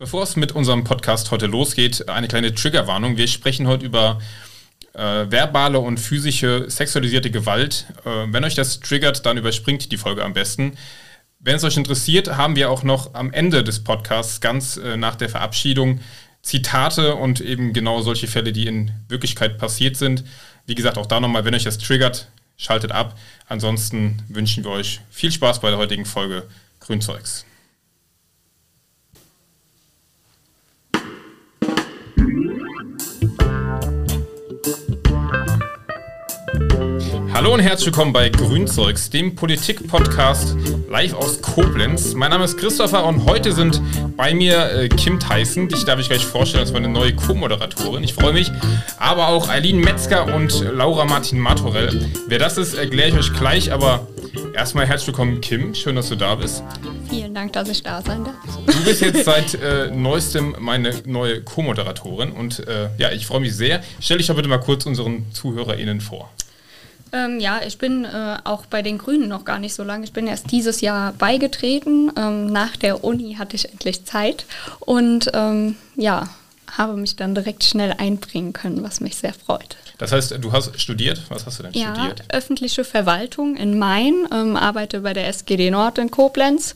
Bevor es mit unserem Podcast heute losgeht, eine kleine Triggerwarnung. Wir sprechen heute über äh, verbale und physische sexualisierte Gewalt. Äh, wenn euch das triggert, dann überspringt die Folge am besten. Wenn es euch interessiert, haben wir auch noch am Ende des Podcasts, ganz äh, nach der Verabschiedung, Zitate und eben genau solche Fälle, die in Wirklichkeit passiert sind. Wie gesagt, auch da nochmal, wenn euch das triggert, schaltet ab. Ansonsten wünschen wir euch viel Spaß bei der heutigen Folge Grünzeugs. Hallo und herzlich willkommen bei Grünzeugs, dem Politik-Podcast live aus Koblenz. Mein Name ist Christopher und heute sind bei mir äh, Kim Tyson, dich darf ich gleich vorstellen als meine neue Co-Moderatorin. Ich freue mich. Aber auch Eileen Metzger und Laura Martin Martorell. Wer das ist, erkläre ich euch gleich, aber erstmal herzlich willkommen, Kim. Schön, dass du da bist. Vielen Dank, dass ich da sein darf. Du bist jetzt seit äh, neuestem meine neue Co-Moderatorin und äh, ja, ich freue mich sehr. Stell dich doch bitte mal kurz unseren ZuhörerInnen vor. Ähm, ja, ich bin äh, auch bei den Grünen noch gar nicht so lange. Ich bin erst dieses Jahr beigetreten. Ähm, nach der Uni hatte ich endlich Zeit und ähm, ja, habe mich dann direkt schnell einbringen können, was mich sehr freut. Das heißt, du hast studiert? Was hast du denn ja, studiert? öffentliche Verwaltung in Main, ähm, arbeite bei der SGD Nord in Koblenz,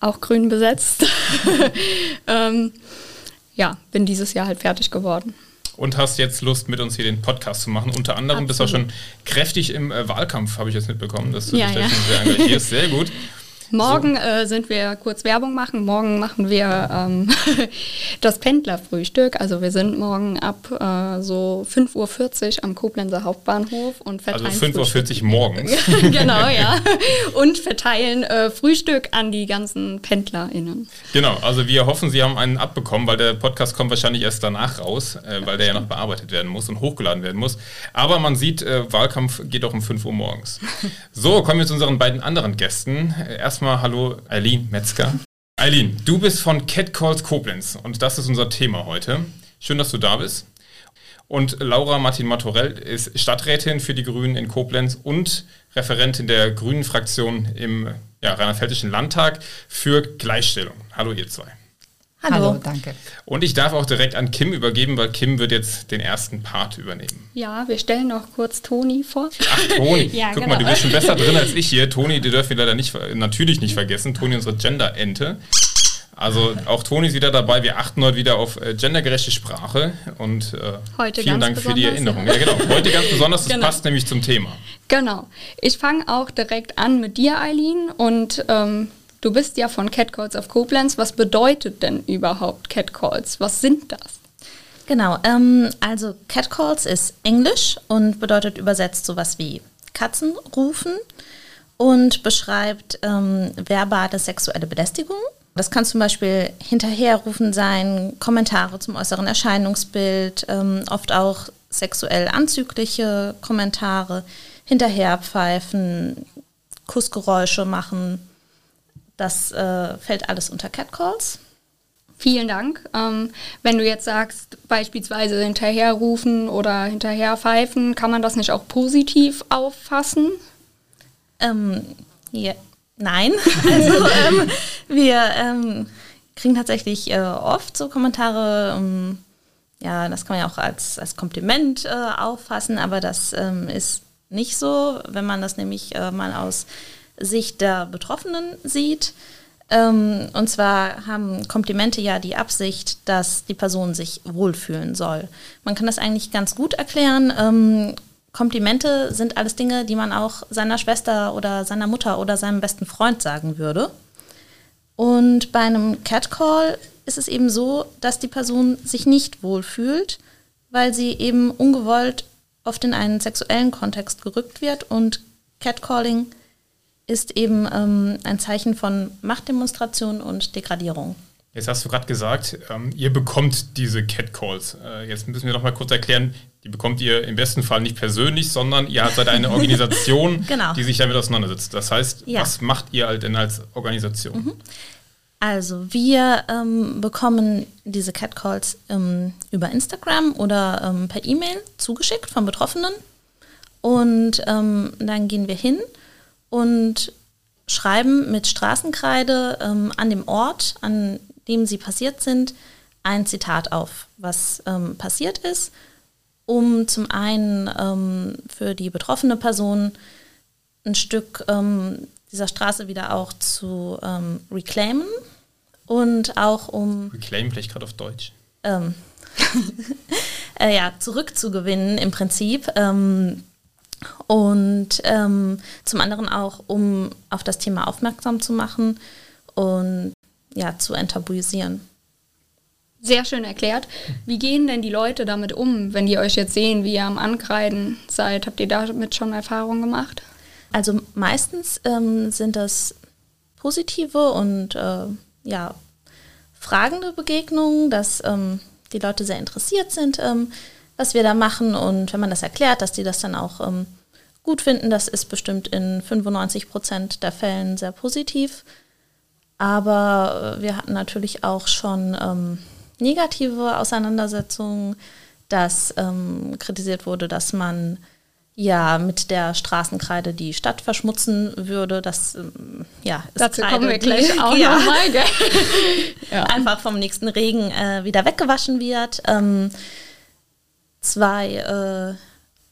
auch grün besetzt. Ähm, ja, bin dieses Jahr halt fertig geworden und hast jetzt Lust, mit uns hier den Podcast zu machen. Unter anderem Absolut. bist du auch schon kräftig im äh, Wahlkampf, habe ich jetzt mitbekommen, dass du ja, dich ja. sehr engagierst. Sehr gut. Morgen so. äh, sind wir kurz Werbung machen. Morgen machen wir ähm, das Pendlerfrühstück. Also wir sind morgen ab äh, so 5.40 Uhr am Koblenzer Hauptbahnhof und verteilen Also 5.40 Uhr morgens. genau, ja. Und verteilen äh, Frühstück an die ganzen PendlerInnen. Genau, also wir hoffen, Sie haben einen abbekommen, weil der Podcast kommt wahrscheinlich erst danach raus, äh, weil der ja noch bearbeitet werden muss und hochgeladen werden muss. Aber man sieht, äh, Wahlkampf geht auch um 5 Uhr morgens. So, kommen wir zu unseren beiden anderen Gästen. Erstmal erstmal hallo Eileen Metzger. Eileen, du bist von Catcalls Koblenz und das ist unser Thema heute. Schön, dass du da bist. Und Laura Martin Matorell ist Stadträtin für die Grünen in Koblenz und Referentin der Grünen Fraktion im ja, Rheinland-Pfälzischen Landtag für Gleichstellung. Hallo ihr zwei. Hallo. Hallo. danke. Und ich darf auch direkt an Kim übergeben, weil Kim wird jetzt den ersten Part übernehmen. Ja, wir stellen noch kurz Toni vor. Ach, Toni. ja, Guck genau. mal, du bist schon besser drin als ich hier. Toni, die dürfen wir leider nicht, natürlich nicht vergessen. Toni, unsere Gender-Ente. Also auch Toni ist wieder dabei. Wir achten heute wieder auf äh, gendergerechte Sprache und äh, heute vielen Dank für die Erinnerung. Ja, genau. Heute ganz besonders, das genau. passt nämlich zum Thema. Genau. Ich fange auch direkt an mit dir, Eileen, und ähm, Du bist ja von Catcalls auf Koblenz. Was bedeutet denn überhaupt Catcalls? Was sind das? Genau, ähm, also Catcalls ist Englisch und bedeutet übersetzt sowas wie Katzen rufen und beschreibt ähm, verbale sexuelle Belästigung. Das kann zum Beispiel Hinterherrufen sein, Kommentare zum äußeren Erscheinungsbild, ähm, oft auch sexuell anzügliche Kommentare, Hinterherpfeifen, Kussgeräusche machen, das äh, fällt alles unter Catcalls. Vielen Dank. Ähm, wenn du jetzt sagst, beispielsweise hinterherrufen oder hinterherpfeifen, kann man das nicht auch positiv auffassen? Ähm, ja, nein. Also ähm, wir ähm, kriegen tatsächlich äh, oft so Kommentare, ähm, ja, das kann man ja auch als, als Kompliment äh, auffassen, aber das ähm, ist nicht so, wenn man das nämlich äh, mal aus Sicht der Betroffenen sieht. Ähm, und zwar haben Komplimente ja die Absicht, dass die Person sich wohlfühlen soll. Man kann das eigentlich ganz gut erklären. Ähm, Komplimente sind alles Dinge, die man auch seiner Schwester oder seiner Mutter oder seinem besten Freund sagen würde. Und bei einem Catcall ist es eben so, dass die Person sich nicht wohlfühlt, weil sie eben ungewollt oft in einen sexuellen Kontext gerückt wird und Catcalling ist eben ähm, ein Zeichen von Machtdemonstration und Degradierung. Jetzt hast du gerade gesagt, ähm, ihr bekommt diese Catcalls. Äh, jetzt müssen wir noch mal kurz erklären, die bekommt ihr im besten Fall nicht persönlich, sondern ihr seid eine Organisation, genau. die sich damit auseinandersetzt. Das heißt, ja. was macht ihr denn als Organisation? Mhm. Also wir ähm, bekommen diese Catcalls ähm, über Instagram oder ähm, per E-Mail zugeschickt von Betroffenen und ähm, dann gehen wir hin und schreiben mit Straßenkreide ähm, an dem Ort, an nachdem sie passiert sind, ein Zitat auf, was ähm, passiert ist, um zum einen ähm, für die betroffene Person ein Stück ähm, dieser Straße wieder auch zu ähm, reclaimen und auch um... Reclaim vielleicht gerade auf Deutsch. Ähm, äh, ja, zurückzugewinnen im Prinzip. Und ähm, zum anderen auch, um auf das Thema aufmerksam zu machen und ja, zu enttabuisieren. Sehr schön erklärt. Wie gehen denn die Leute damit um, wenn die euch jetzt sehen, wie ihr am Ankreiden seid? Habt ihr damit schon Erfahrungen gemacht? Also meistens ähm, sind das positive und äh, ja, fragende Begegnungen, dass ähm, die Leute sehr interessiert sind, ähm, was wir da machen. Und wenn man das erklärt, dass die das dann auch ähm, gut finden, das ist bestimmt in 95 Prozent der Fällen sehr positiv. Aber äh, wir hatten natürlich auch schon ähm, negative Auseinandersetzungen, dass ähm, kritisiert wurde, dass man ja mit der Straßenkreide die Stadt verschmutzen würde. Das ähm, ja, ist Dazu Kreide, kommen wir gleich die, auch ja, nochmal. ja. Einfach vom nächsten Regen äh, wieder weggewaschen wird. Ähm, zwei äh,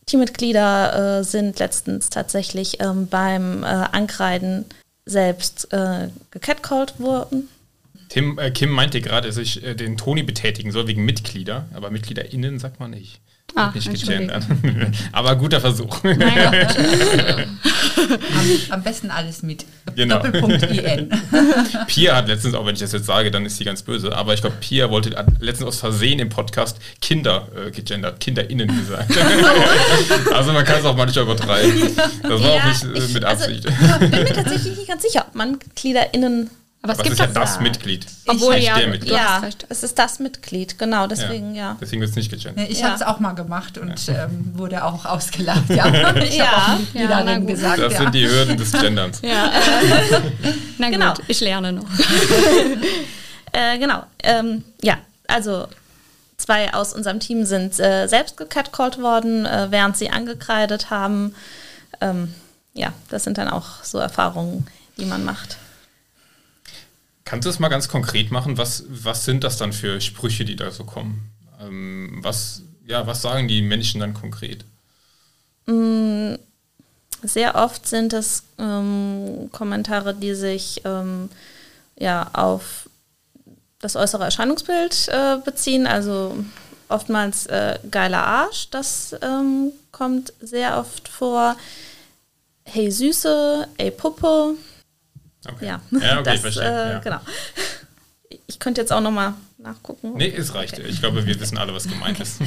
Teammitglieder äh, sind letztens tatsächlich ähm, beim äh, Ankreiden selbst äh, gecatcalled worden. Tim, äh, Kim meinte gerade, dass ich äh, den Toni betätigen soll wegen Mitglieder, aber MitgliederInnen sagt man nicht. Ach, nicht gegendert. Aber guter Versuch. am, am, besten alles mit. Genau. Doppelpunkt IN. Pia hat letztens, auch wenn ich das jetzt sage, dann ist sie ganz böse, aber ich glaube, Pia wollte letztens aus Versehen im Podcast Kinder äh, gegendert, KinderInnen gesagt. also man kann es auch manchmal übertreiben. Das war ja, auch nicht äh, mit also Absicht. Also, ich bin mir tatsächlich nicht ganz sicher, ob man KliederInnen aber, es gibt ist ja das Mitglied. Obwohl ja, der Mitglied. ja, es ist das Mitglied, genau, deswegen ja. ja. Deswegen wird es nicht gegendert. Ich ja. habe es auch mal gemacht und ähm, wurde auch ausgelacht. Ja, ich ja. Mitgliederin gesagt. Das sind die Hürden des Genderns. Ja. na gut, genau. ich lerne noch. äh, genau, ähm, ja, also zwei aus unserem Team sind äh, selbst gecatcalled worden, äh, während sie angekreidet haben. Ähm, ja, das sind dann auch so Erfahrungen, die man macht. Kannst du es mal ganz konkret machen? Was, was sind das dann für Sprüche, die da so kommen? Ähm, was, ja, was sagen die Menschen dann konkret? Mm, sehr oft sind es ähm, Kommentare, die sich ähm, ja, auf das äußere Erscheinungsbild äh, beziehen. Also oftmals äh, geiler Arsch, das ähm, kommt sehr oft vor. Hey Süße, ey Puppe, Okay. Ja, ja okay, das, verstehe. Äh, ja. Genau. Ich könnte jetzt auch nochmal nachgucken. Nee, es reicht. Okay. Ich glaube, wir wissen alle, was gemeint ist.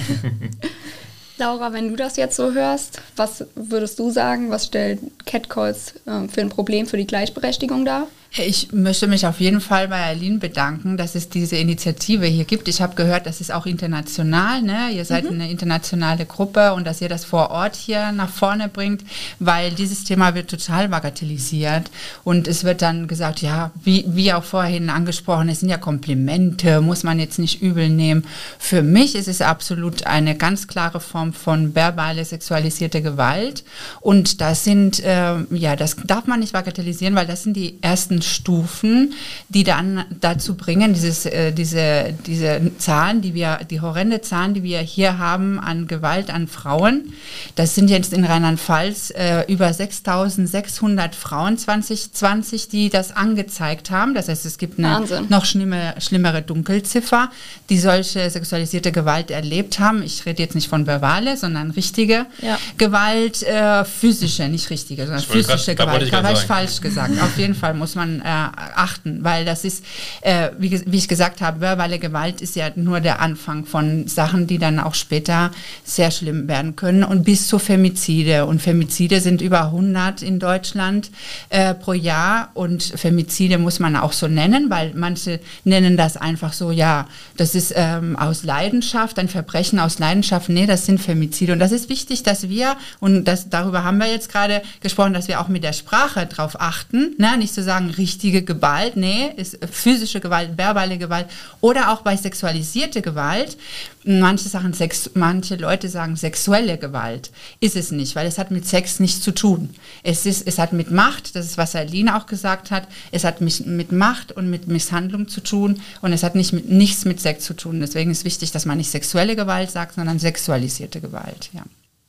Laura, wenn du das jetzt so hörst, was würdest du sagen, was stellt Catcalls äh, für ein Problem für die Gleichberechtigung dar? Ich möchte mich auf jeden Fall bei Aline bedanken, dass es diese Initiative hier gibt. Ich habe gehört, das ist auch international. Ne? Ihr seid mhm. eine internationale Gruppe und dass ihr das vor Ort hier nach vorne bringt, weil dieses Thema wird total bagatellisiert. Und es wird dann gesagt, ja, wie, wie auch vorhin angesprochen, es sind ja Komplimente, muss man jetzt nicht übel nehmen. Für mich ist es absolut eine ganz klare Form von verbale sexualisierte Gewalt. Und das sind, äh, ja, das darf man nicht bagatellisieren, weil das sind die ersten Stufen, die dann dazu bringen, dieses, äh, diese, diese Zahlen, die wir, die horrende Zahlen, die wir hier haben an Gewalt an Frauen, das sind jetzt in Rheinland-Pfalz äh, über 6600 Frauen 2020, die das angezeigt haben. Das heißt, es gibt eine Wahnsinn. noch schlimme, schlimmere Dunkelziffer, die solche sexualisierte Gewalt erlebt haben. Ich rede jetzt nicht von verbale, sondern richtige ja. Gewalt, äh, physische, nicht richtige, sondern physische grad, Gewalt. Da habe ich falsch gesagt. Auf jeden Fall muss man äh, achten, weil das ist, äh, wie, wie, ich gesagt habe, verbale Gewalt ist ja nur der Anfang von Sachen, die dann auch später sehr schlimm werden können und bis zu Femizide. Und Femizide sind über 100 in Deutschland äh, pro Jahr und Femizide muss man auch so nennen, weil manche nennen das einfach so, ja, das ist ähm, aus Leidenschaft, ein Verbrechen aus Leidenschaft. Nee, das sind Femizide. Und das ist wichtig, dass wir, und das, darüber haben wir jetzt gerade gesprochen, dass wir auch mit der Sprache drauf achten, ne? nicht zu sagen, richtige Gewalt, nee, ist physische Gewalt, verbale Gewalt oder auch bei sexualisierte Gewalt. Manche sagen, Sex, manche Leute sagen sexuelle Gewalt. Ist es nicht, weil es hat mit Sex nichts zu tun. Es, ist, es hat mit Macht, das ist, was Aline auch gesagt hat, es hat mit, mit Macht und mit Misshandlung zu tun und es hat nicht mit, nichts mit Sex zu tun. Deswegen ist wichtig, dass man nicht sexuelle Gewalt sagt, sondern sexualisierte Gewalt. Ja.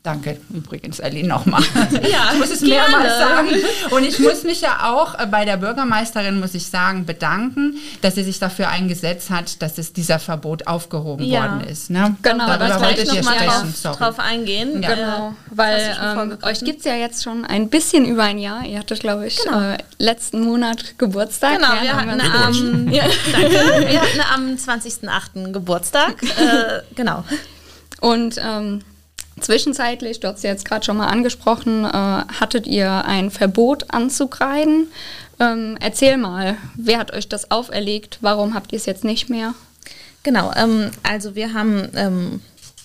Danke übrigens, Aline, nochmal. Ja, ich muss es gerne. mehrmals sagen. Und ich muss mich ja auch bei der Bürgermeisterin, muss ich sagen, bedanken, dass sie sich dafür eingesetzt hat, dass es dieser Verbot aufgehoben ja. worden ist. Ne? Genau, Darüber da wollte ich noch mal drauf, drauf, eingehen. Ja. Genau, weil ähm, euch gibt es ja jetzt schon ein bisschen über ein Jahr. Ihr hattet, glaube ich, genau. äh, letzten Monat Geburtstag. Genau, wir hatten, am, ja, danke, wir hatten am 20.08. Geburtstag. äh, genau. Und ähm, Zwischenzeitlich, du hast es jetzt gerade schon mal angesprochen, äh, hattet ihr ein Verbot anzukreiden. Ähm, erzähl mal, wer hat euch das auferlegt? Warum habt ihr es jetzt nicht mehr? Genau, ähm, also wir haben ähm,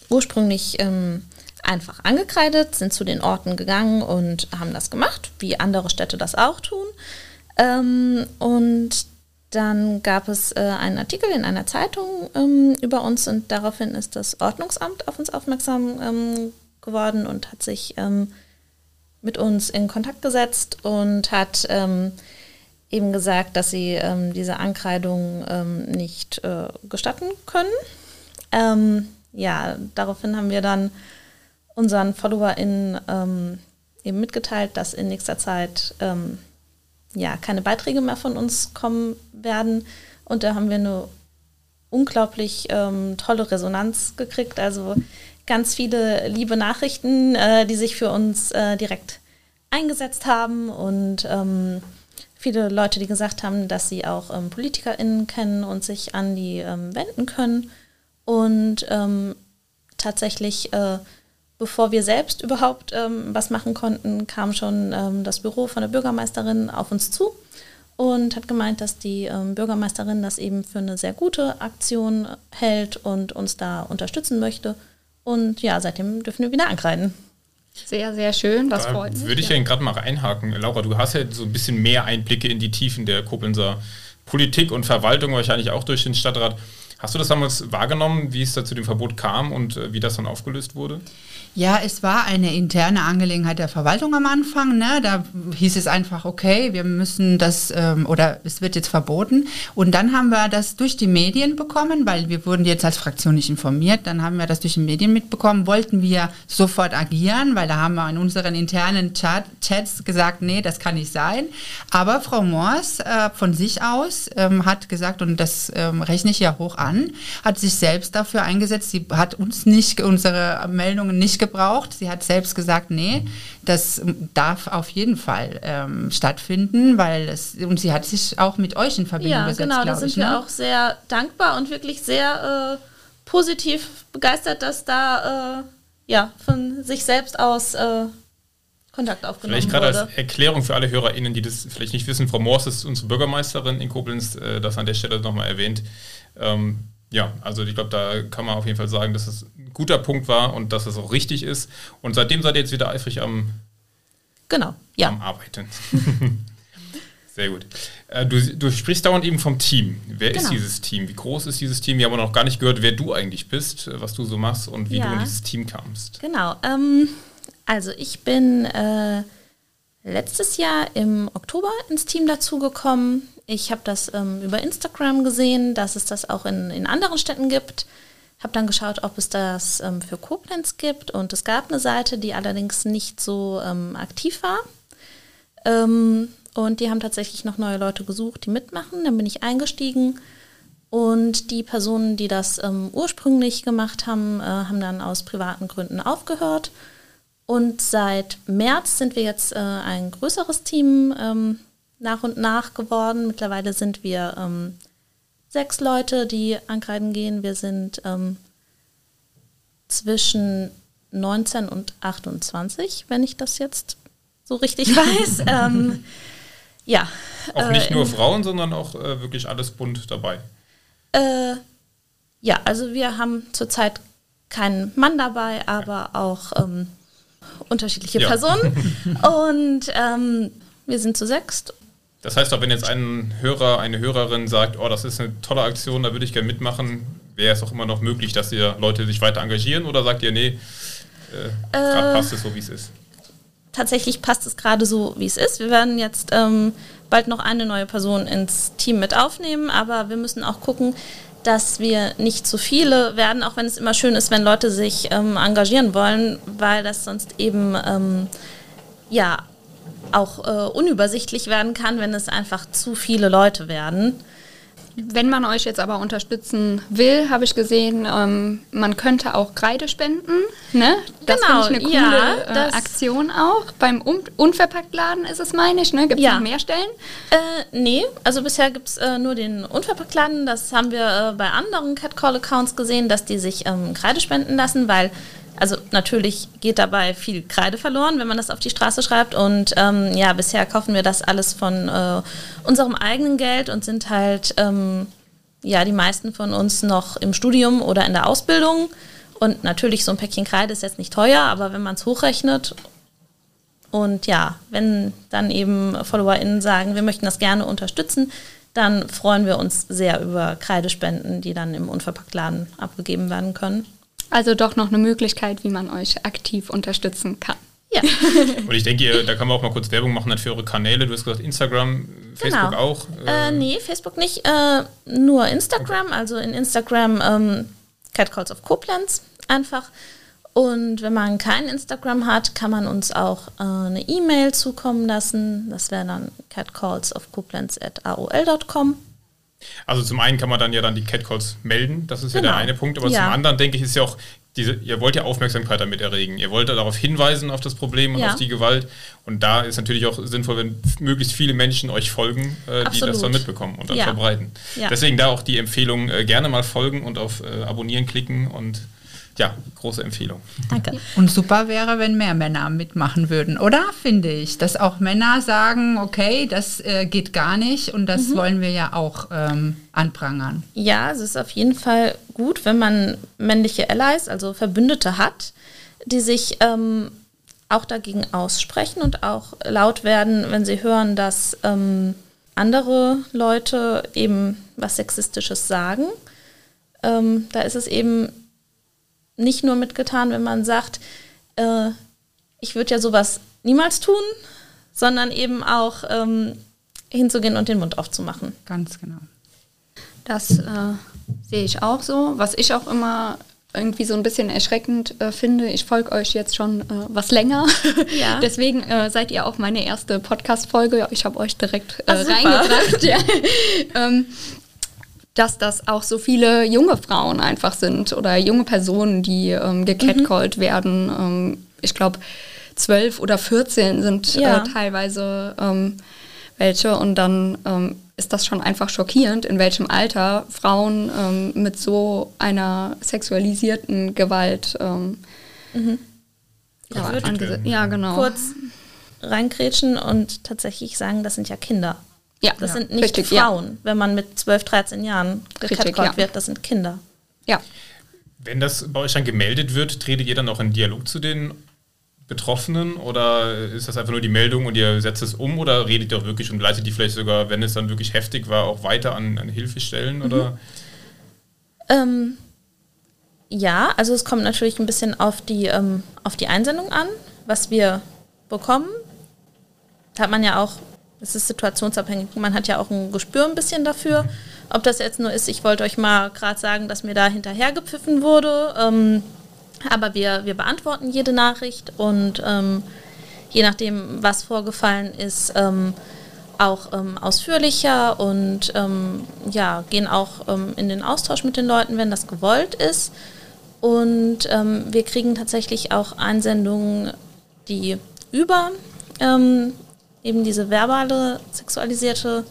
ursprünglich ähm, einfach angekreidet, sind zu den Orten gegangen und haben das gemacht, wie andere Städte das auch tun. Ähm, und dann gab es äh, einen Artikel in einer Zeitung ähm, über uns und daraufhin ist das Ordnungsamt auf uns aufmerksam ähm, geworden und hat sich ähm, mit uns in Kontakt gesetzt und hat ähm, eben gesagt, dass sie ähm, diese Ankreidung ähm, nicht äh, gestatten können. ja, daraufhin haben wir dann unseren FollowerInnen eben mitgeteilt, dass in nächster Zeit ja, keine Beiträge mehr von uns kommen werden. Und da haben wir eine unglaublich ähm, tolle Resonanz gekriegt. Also ganz viele liebe Nachrichten, äh, die sich für uns äh, direkt eingesetzt haben und ähm, viele Leute, die gesagt haben, dass sie auch ähm, PolitikerInnen kennen und sich an die ähm, wenden können. Und ähm, tatsächlich äh, bevor wir selbst überhaupt ähm, was machen konnten, kam schon ähm, das Büro von der Bürgermeisterin auf uns zu und hat gemeint, dass die ähm, Bürgermeisterin das eben für eine sehr gute Aktion hält und uns da unterstützen möchte. Und ja, seitdem dürfen wir wieder ankreiden. Sehr, sehr schön, das da freut mich. Würde ich ja, ja gerade mal reinhaken. Laura, du hast ja so ein bisschen mehr Einblicke in die Tiefen der Koblenzer Politik und Verwaltung, wahrscheinlich auch durch den Stadtrat. Hast du das damals wahrgenommen, wie es da zu dem Verbot kam und äh, wie das dann aufgelöst wurde? Ja, es war eine interne Angelegenheit der Verwaltung am Anfang. Ne? Da hieß es einfach, okay, wir müssen das ähm, oder es wird jetzt verboten. Und dann haben wir das durch die Medien bekommen, weil wir wurden jetzt als Fraktion nicht informiert. Dann haben wir das durch die Medien mitbekommen, wollten wir sofort agieren, weil da haben wir in unseren internen Chat Chats gesagt, nee, das kann nicht sein. Aber Frau Moors äh, von sich aus ähm, hat gesagt, und das ähm, rechne ich ja hoch an, hat sich selbst dafür eingesetzt. Sie hat uns nicht, unsere Meldungen nicht gebraucht. Sie hat selbst gesagt, nee, das darf auf jeden Fall ähm, stattfinden, weil es, und sie hat sich auch mit euch in Verbindung ja, gesetzt. Ja, genau, da sind ich, wir ne? auch sehr dankbar und wirklich sehr äh, positiv begeistert, dass da äh, ja, von sich selbst aus äh, Kontakt aufgenommen Vielleicht gerade als Erklärung für alle HörerInnen, die das vielleicht nicht wissen, Frau Moors ist unsere Bürgermeisterin in Koblenz, äh, das an der Stelle nochmal erwähnt. Ähm, ja, also ich glaube, da kann man auf jeden Fall sagen, dass es ein guter Punkt war und dass es auch richtig ist. Und seitdem seid ihr jetzt wieder eifrig am, genau, ja. am Arbeiten. Sehr gut. Äh, du, du, sprichst dauernd eben vom Team. Wer genau. ist dieses Team? Wie groß ist dieses Team? Wir haben noch gar nicht gehört, wer du eigentlich bist, was du so machst und wie ja. du in dieses Team kamst. Genau. Ähm, also ich bin äh, letztes Jahr im Oktober ins Team dazugekommen. Ich habe das ähm, über Instagram gesehen, dass es das auch in, in anderen Städten gibt. Habe dann geschaut, ob es das ähm, für Koblenz gibt und es gab eine Seite, die allerdings nicht so ähm, aktiv war. Ähm, und die haben tatsächlich noch neue Leute gesucht, die mitmachen. Dann bin ich eingestiegen und die Personen, die das ähm, ursprünglich gemacht haben, äh, haben dann aus privaten Gründen aufgehört. Und seit März sind wir jetzt äh, ein größeres Team ähm, nach und nach geworden. Mittlerweile sind wir ähm, sechs Leute, die ankreiden gehen. Wir sind ähm, zwischen 19 und 28, wenn ich das jetzt so richtig weiß. ähm, ja. Auch nicht äh, nur Frauen, sondern auch äh, wirklich alles bunt dabei. Äh, ja, also wir haben zurzeit keinen Mann dabei, aber auch ähm, unterschiedliche ja. Personen. Und ähm, wir sind zu sechst Das heißt auch, wenn jetzt ein Hörer, eine Hörerin sagt, oh, das ist eine tolle Aktion, da würde ich gerne mitmachen, wäre es auch immer noch möglich, dass ihr Leute sich weiter engagieren oder sagt ihr, nee, äh, gerade passt es so, wie es ist? Tatsächlich passt es gerade so, wie es ist. Wir werden jetzt ähm, bald noch eine neue Person ins Team mit aufnehmen, aber wir müssen auch gucken, dass wir nicht zu viele werden, auch wenn es immer schön ist, wenn Leute sich ähm, engagieren wollen, weil das sonst eben ähm, ja auch äh, unübersichtlich werden kann, wenn es einfach zu viele Leute werden. Wenn man euch jetzt aber unterstützen will, habe ich gesehen, ähm, man könnte auch Kreide spenden. Ne? Das Genau, finde ich eine ja, coole äh, das- Aktion auch. Beim Un Unverpacktladen ist es, meine ich. Ne? Gibt es Ja. noch mehr Stellen? Äh, nee, also bisher gibt es äh, nur den Unverpacktladen. Das haben wir äh, bei anderen Catcall-Accounts gesehen, dass die sich ähm, Kreide spenden lassen, weil, also natürlich geht dabei viel Kreide verloren, wenn man das auf die Straße schreibt. Und ähm, ja, bisher kaufen wir das alles von äh, unserem eigenen Geld und sind halt, ähm, ja, die meisten von uns noch im Studium oder in der Ausbildung. Und natürlich, so ein Päckchen Kreide ist jetzt nicht teuer, aber wenn man es hochrechnet und ja, wenn dann eben FollowerInnen sagen, wir möchten das gerne unterstützen, dann freuen wir uns sehr über Kreidespenden, die dann im Unverpacktladen abgegeben werden können. Also doch noch eine Möglichkeit, wie man euch aktiv unterstützen kann. Ja, Und ich denke, ihr, da kann man auch mal kurz Werbung machen für eure Kanäle. Du hast gesagt, Instagram, Facebook genau. auch. Äh, nee, Facebook nicht, äh, nur Instagram. Also in Instagram ähm, Catcalls of Koblenz einfach. Und wenn man kein Instagram hat, kann man uns auch äh, eine E-Mail zukommen lassen. Das wäre dann catcallsofkoblenz.aol.com. Also zum einen kann man dann ja dann die Catcalls melden, das ist ja Genau. der eine Punkt, aber Ja. zum anderen denke ich, ist ja auch diese, ihr wollt ja Aufmerksamkeit damit erregen. Ihr wollt darauf hinweisen, auf das Problem und Ja. auf die Gewalt. Und da ist natürlich auch sinnvoll, wenn möglichst viele Menschen euch folgen, äh, die das dann mitbekommen und dann Ja. verbreiten. Ja. Deswegen da auch die Empfehlung, äh, gerne mal folgen und auf äh, Abonnieren klicken und ja, große Empfehlung. Danke. Und super wäre, wenn mehr Männer mitmachen würden, oder? Finde ich. Dass auch Männer sagen, okay, das äh, geht gar nicht und das wollen wir ja auch ähm, anprangern. Ja, es ist auf jeden Fall gut, wenn man männliche Allies, also Verbündete hat, die sich ähm, auch dagegen aussprechen und auch laut werden, wenn sie hören, dass ähm, andere Leute eben was Sexistisches sagen. Ähm, da ist es eben nicht nur mitgetan, wenn man sagt, äh, ich würde ja sowas niemals tun, sondern eben auch ähm, hinzugehen und den Mund aufzumachen. Ganz genau. Das äh, sehe ich auch so. Was ich auch immer irgendwie so ein bisschen erschreckend äh, finde, ich folge euch jetzt schon äh, was länger. Ja. Deswegen äh, seid ihr auch meine erste Podcast-Folge. Ich habe euch direkt äh, super. reingebracht. ja. ähm, dass das auch so viele junge Frauen einfach sind oder junge Personen, die ähm, gecatcallt Mhm. werden. Ähm, ich glaube, zwölf oder 14 sind Ja. äh, teilweise ähm, welche. Und dann ähm, ist das schon einfach schockierend, in welchem Alter Frauen ähm, mit so einer sexualisierten Gewalt ähm, ja, würd angese- ja, genau. kurz reinkrätschen und tatsächlich sagen, das sind ja Kinder. Ja, Das ja, sind nicht richtig, ja. Frauen, wenn man mit 12, 13 Jahren gecatcallt ja. wird, das sind Kinder. Ja. Wenn das bei euch dann gemeldet wird, tretet ihr dann auch in Dialog zu den Betroffenen oder ist das einfach nur die Meldung und ihr setzt es um oder redet ihr auch wirklich und leitet die vielleicht sogar, wenn es dann wirklich heftig war, auch weiter an, an Hilfestellen oder? Ähm, ja, also es kommt natürlich ein bisschen auf die, ähm, auf die Einsendung an, was wir bekommen. Da hat man ja auch, es ist situationsabhängig, man hat ja auch ein Gespür ein bisschen dafür. Ob das jetzt nur ist, ich wollte euch mal gerade sagen, dass mir da hinterher gepfiffen wurde. Ähm, aber wir, wir beantworten jede Nachricht und ähm, je nachdem, was vorgefallen ist, ähm, auch ähm, ausführlicher und ähm, ja, gehen auch ähm, in den Austausch mit den Leuten, wenn das gewollt ist. Und wir kriegen tatsächlich auch Einsendungen, die über eben diese verbale sexualisierte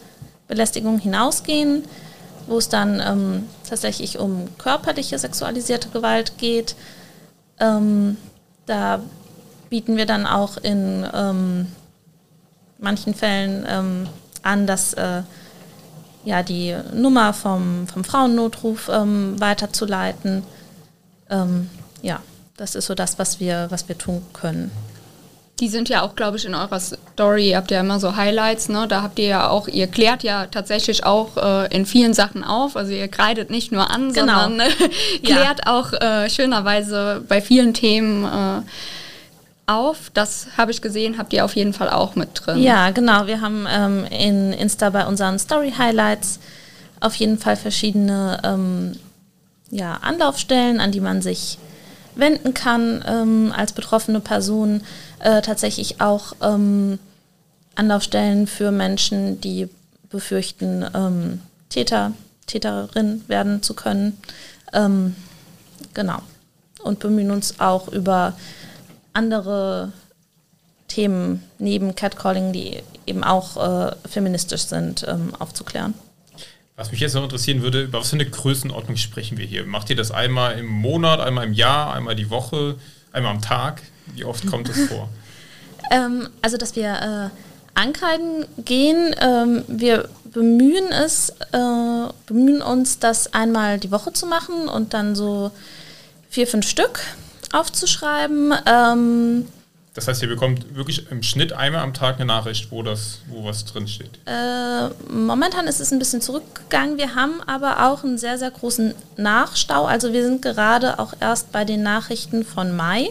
Belästigung hinausgehen, wo es dann ähm, tatsächlich um körperliche sexualisierte Gewalt geht. Ähm, da bieten wir dann auch in ähm, manchen Fällen ähm, an, dass äh, ja, die Nummer vom, vom Frauennotruf ähm, weiterzuleiten. Ähm, ja, das ist so das, was wir, was wir tun können. Die sind ja auch, glaube ich, in eurer Story, ihr habt ja immer so Highlights, ne? Da habt ihr ja auch, ihr klärt ja tatsächlich auch äh, in vielen Sachen auf. Also ihr kreidet nicht nur an, Genau. sondern äh, klärt auch äh, schönerweise bei vielen Themen äh, auf. Das habe ich gesehen, habt ihr auf jeden Fall auch mit drin. Ja, genau. Wir haben ähm, in Insta bei unseren Story Highlights auf jeden Fall verschiedene ähm, ja, Anlaufstellen, an die man sich wenden kann ähm, als betroffene Person. Äh, tatsächlich auch ähm, Anlaufstellen für Menschen, die befürchten, ähm, Täter, Täterin werden zu können. Ähm, genau. Und bemühen uns auch über andere Themen neben Catcalling, die eben auch äh, feministisch sind, ähm, aufzuklären. Was mich jetzt noch interessieren würde, über was für eine Größenordnung sprechen wir hier? Macht ihr das einmal im Monat, einmal im Jahr, einmal die Woche, einmal am Tag? Wie oft kommt das vor? Ähm, also, dass wir äh, ankreiden gehen, ähm, wir bemühen es, äh, bemühen uns, das einmal die Woche zu machen und dann so vier, fünf Stück aufzuschreiben. Ähm, Das heißt, ihr bekommt wirklich im Schnitt einmal am Tag eine Nachricht, wo das, wo was drin steht. Äh, momentan ist es ein bisschen zurückgegangen. Wir haben aber auch einen sehr, sehr großen Nachstau. Also wir sind gerade auch erst bei den Nachrichten von Mai.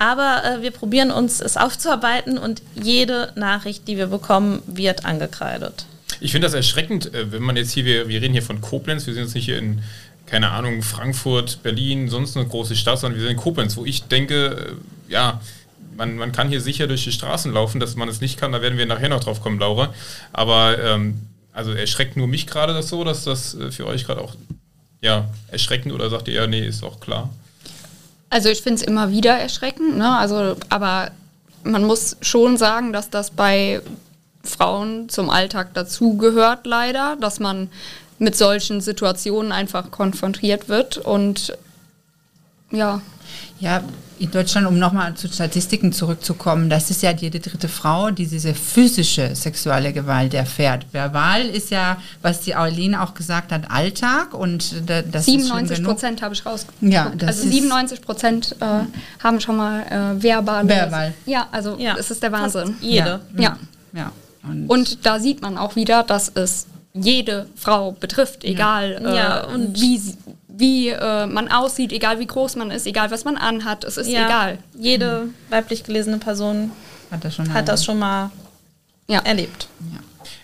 Aber äh, wir probieren uns es aufzuarbeiten und jede Nachricht, die wir bekommen, wird angekreidet. Ich finde das erschreckend, äh, wenn man jetzt hier, wir, wir reden hier von Koblenz, wir sind jetzt nicht hier in, keine Ahnung, Frankfurt, Berlin, sonst eine große Stadt, sondern wir sind in Koblenz, wo ich denke, äh, ja, man, man kann hier sicher durch die Straßen laufen, dass man es nicht kann, da werden wir nachher noch drauf kommen, Laura. Aber ähm, also erschreckt nur mich gerade das so, dass das äh, für euch gerade auch ja, erschreckend oder sagt ihr, ja, nee, ist auch klar. Also ich finde es immer wieder erschreckend, ne? Also, aber man muss schon sagen, dass das bei Frauen zum Alltag dazugehört, leider, dass man mit solchen Situationen einfach konfrontiert wird und ja, Ja, in Deutschland, um nochmal zu Statistiken zurückzukommen, das ist ja jede dritte Frau, die diese physische sexuelle Gewalt erfährt. Verbal ist ja, was die Auline auch gesagt hat, Alltag und da- das ist schon 97 genug. Prozent habe ich rausgefunden. Ja, das also ist- 97 Prozent äh, haben schon mal äh, verbal. Verbal. Ja, also Ja, das ist der Wahnsinn. fast jede. Ja. Ja. Und, Und da sieht man auch wieder, dass es jede Frau betrifft, egal äh, Ja, und- wie, sie- wie äh, man aussieht, egal wie groß man ist, egal was man anhat, es ist egal. Jede weiblich gelesene Person hat das schon hat das schon mal Ja. erlebt.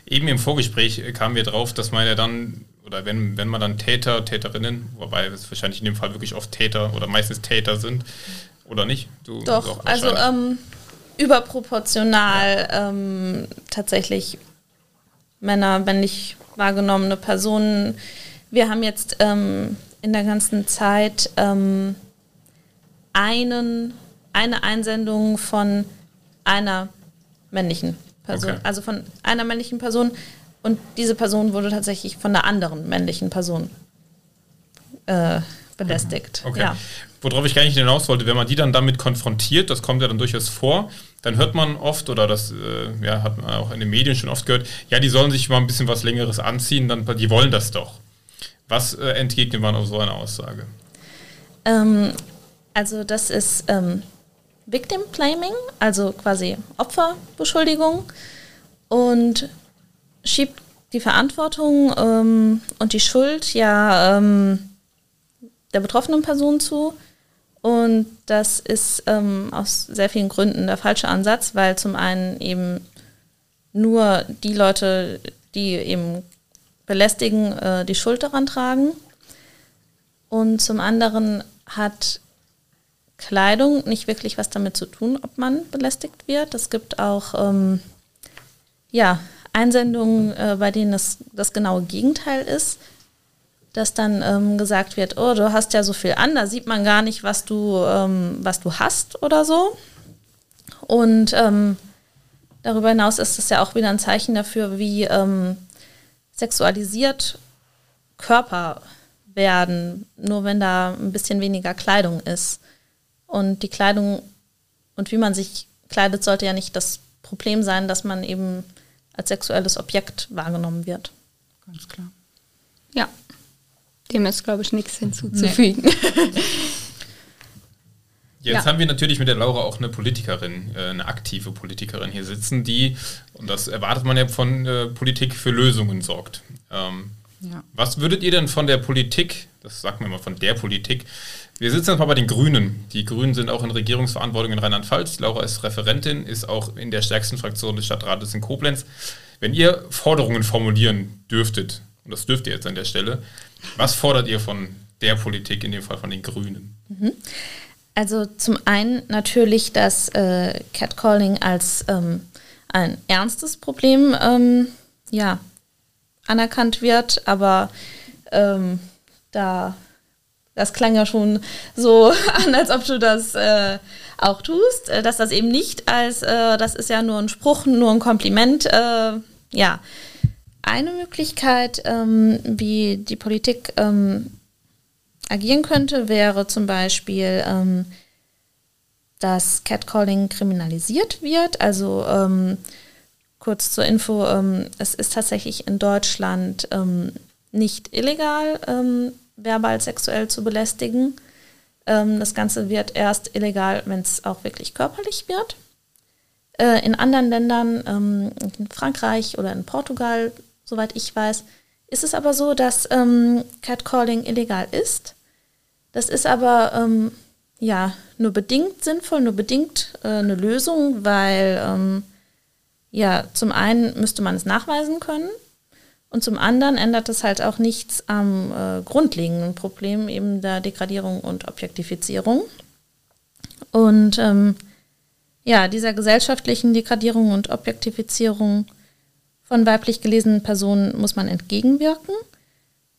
Eben im Vorgespräch äh, kamen wir drauf, dass man ja dann, oder wenn, wenn man dann Täter, Täterinnen, wobei es wahrscheinlich in dem Fall wirklich oft Täter oder meistens Täter sind, oder nicht? Du, Doch, also ähm, überproportional ähm, tatsächlich Männer, männlich wahrgenommene Personen. Wir haben jetzt ähm, in der ganzen Zeit ähm, einen, eine Einsendung von einer männlichen Person, Okay. also von einer männlichen Person und diese Person wurde tatsächlich von einer anderen männlichen Person äh, belästigt. Okay. Ja. Worauf ich gar nicht hinaus wollte, wenn man die dann damit konfrontiert, das kommt ja dann durchaus vor, dann hört man oft, oder das äh, ja, hat man auch in den Medien schon oft gehört, ja, die sollen sich mal ein bisschen was Längeres anziehen, dann, die wollen das doch. Was äh, entgegnet man auf so eine Aussage? Ähm, also das ist ähm, Victim Blaming, also quasi Opferbeschuldigung und schiebt die Verantwortung ähm, und die Schuld ja ähm, der betroffenen Person zu. Und das ist ähm, aus sehr vielen Gründen der falsche Ansatz, weil zum einen eben nur die Leute, die eben belästigen, äh, die Schuld daran tragen. Und zum anderen hat Kleidung nicht wirklich was damit zu tun, ob man belästigt wird. Es gibt auch ähm, ja, Einsendungen, äh, bei denen das, das genaue Gegenteil ist, dass dann ähm, gesagt wird, oh, du hast ja so viel an, da sieht man gar nicht, was du, ähm, was du hast oder so. Und ähm, darüber hinaus ist es ja auch wieder ein Zeichen dafür, wie ähm, sexualisiert Körper werden, nur wenn da ein bisschen weniger Kleidung ist. Und die Kleidung und wie man sich kleidet, sollte ja nicht das Problem sein, dass man eben als sexuelles Objekt wahrgenommen wird. ganz klar. Ja. Dem ist, glaube ich, nichts hinzuzufügen. Jetzt ja. haben wir natürlich mit der Laura auch eine Politikerin, äh, eine aktive Politikerin hier sitzen, die, und das erwartet man ja von äh, Politik, für Lösungen sorgt. Ähm, ja. Was würdet ihr denn von der Politik, das sagt man immer von der Politik, wir sitzen jetzt mal bei den Grünen. Die Grünen sind auch in Regierungsverantwortung in Rheinland-Pfalz. Laura ist Referentin, ist auch in der stärksten Fraktion des Stadtrates in Koblenz. Wenn ihr Forderungen formulieren dürftet, und das dürft ihr jetzt an der Stelle, was fordert ihr von der Politik, in dem Fall von den Grünen? Mhm. Also zum einen natürlich, dass äh, Catcalling als ähm, ein ernstes Problem ähm, ja, anerkannt wird, aber ähm, da das klang ja schon so an, als ob du das äh, auch tust, äh, dass das eben nicht als, äh, das ist ja nur ein Spruch, nur ein Kompliment, äh, ja. Eine Möglichkeit, ähm, wie die Politik ähm, agieren könnte, wäre zum Beispiel, ähm, dass Catcalling kriminalisiert wird. Also ähm, kurz zur Info, ähm, es ist tatsächlich in Deutschland ähm, nicht illegal, ähm, verbal sexuell zu belästigen. Ähm, das Ganze wird erst illegal, wenn es auch wirklich körperlich wird. Äh, in anderen Ländern, in Frankreich oder in Portugal, soweit ich weiß, ist es aber so, dass Catcalling illegal ist. Das ist aber ähm, ja nur bedingt sinnvoll, nur bedingt äh, eine Lösung, weil ähm, ja zum einen müsste man es nachweisen können und zum anderen ändert es halt auch nichts am äh, grundlegenden Problem eben der Degradierung und Objektifizierung. Und ähm, ja, dieser gesellschaftlichen Degradierung und Objektifizierung von weiblich gelesenen Personen muss man entgegenwirken.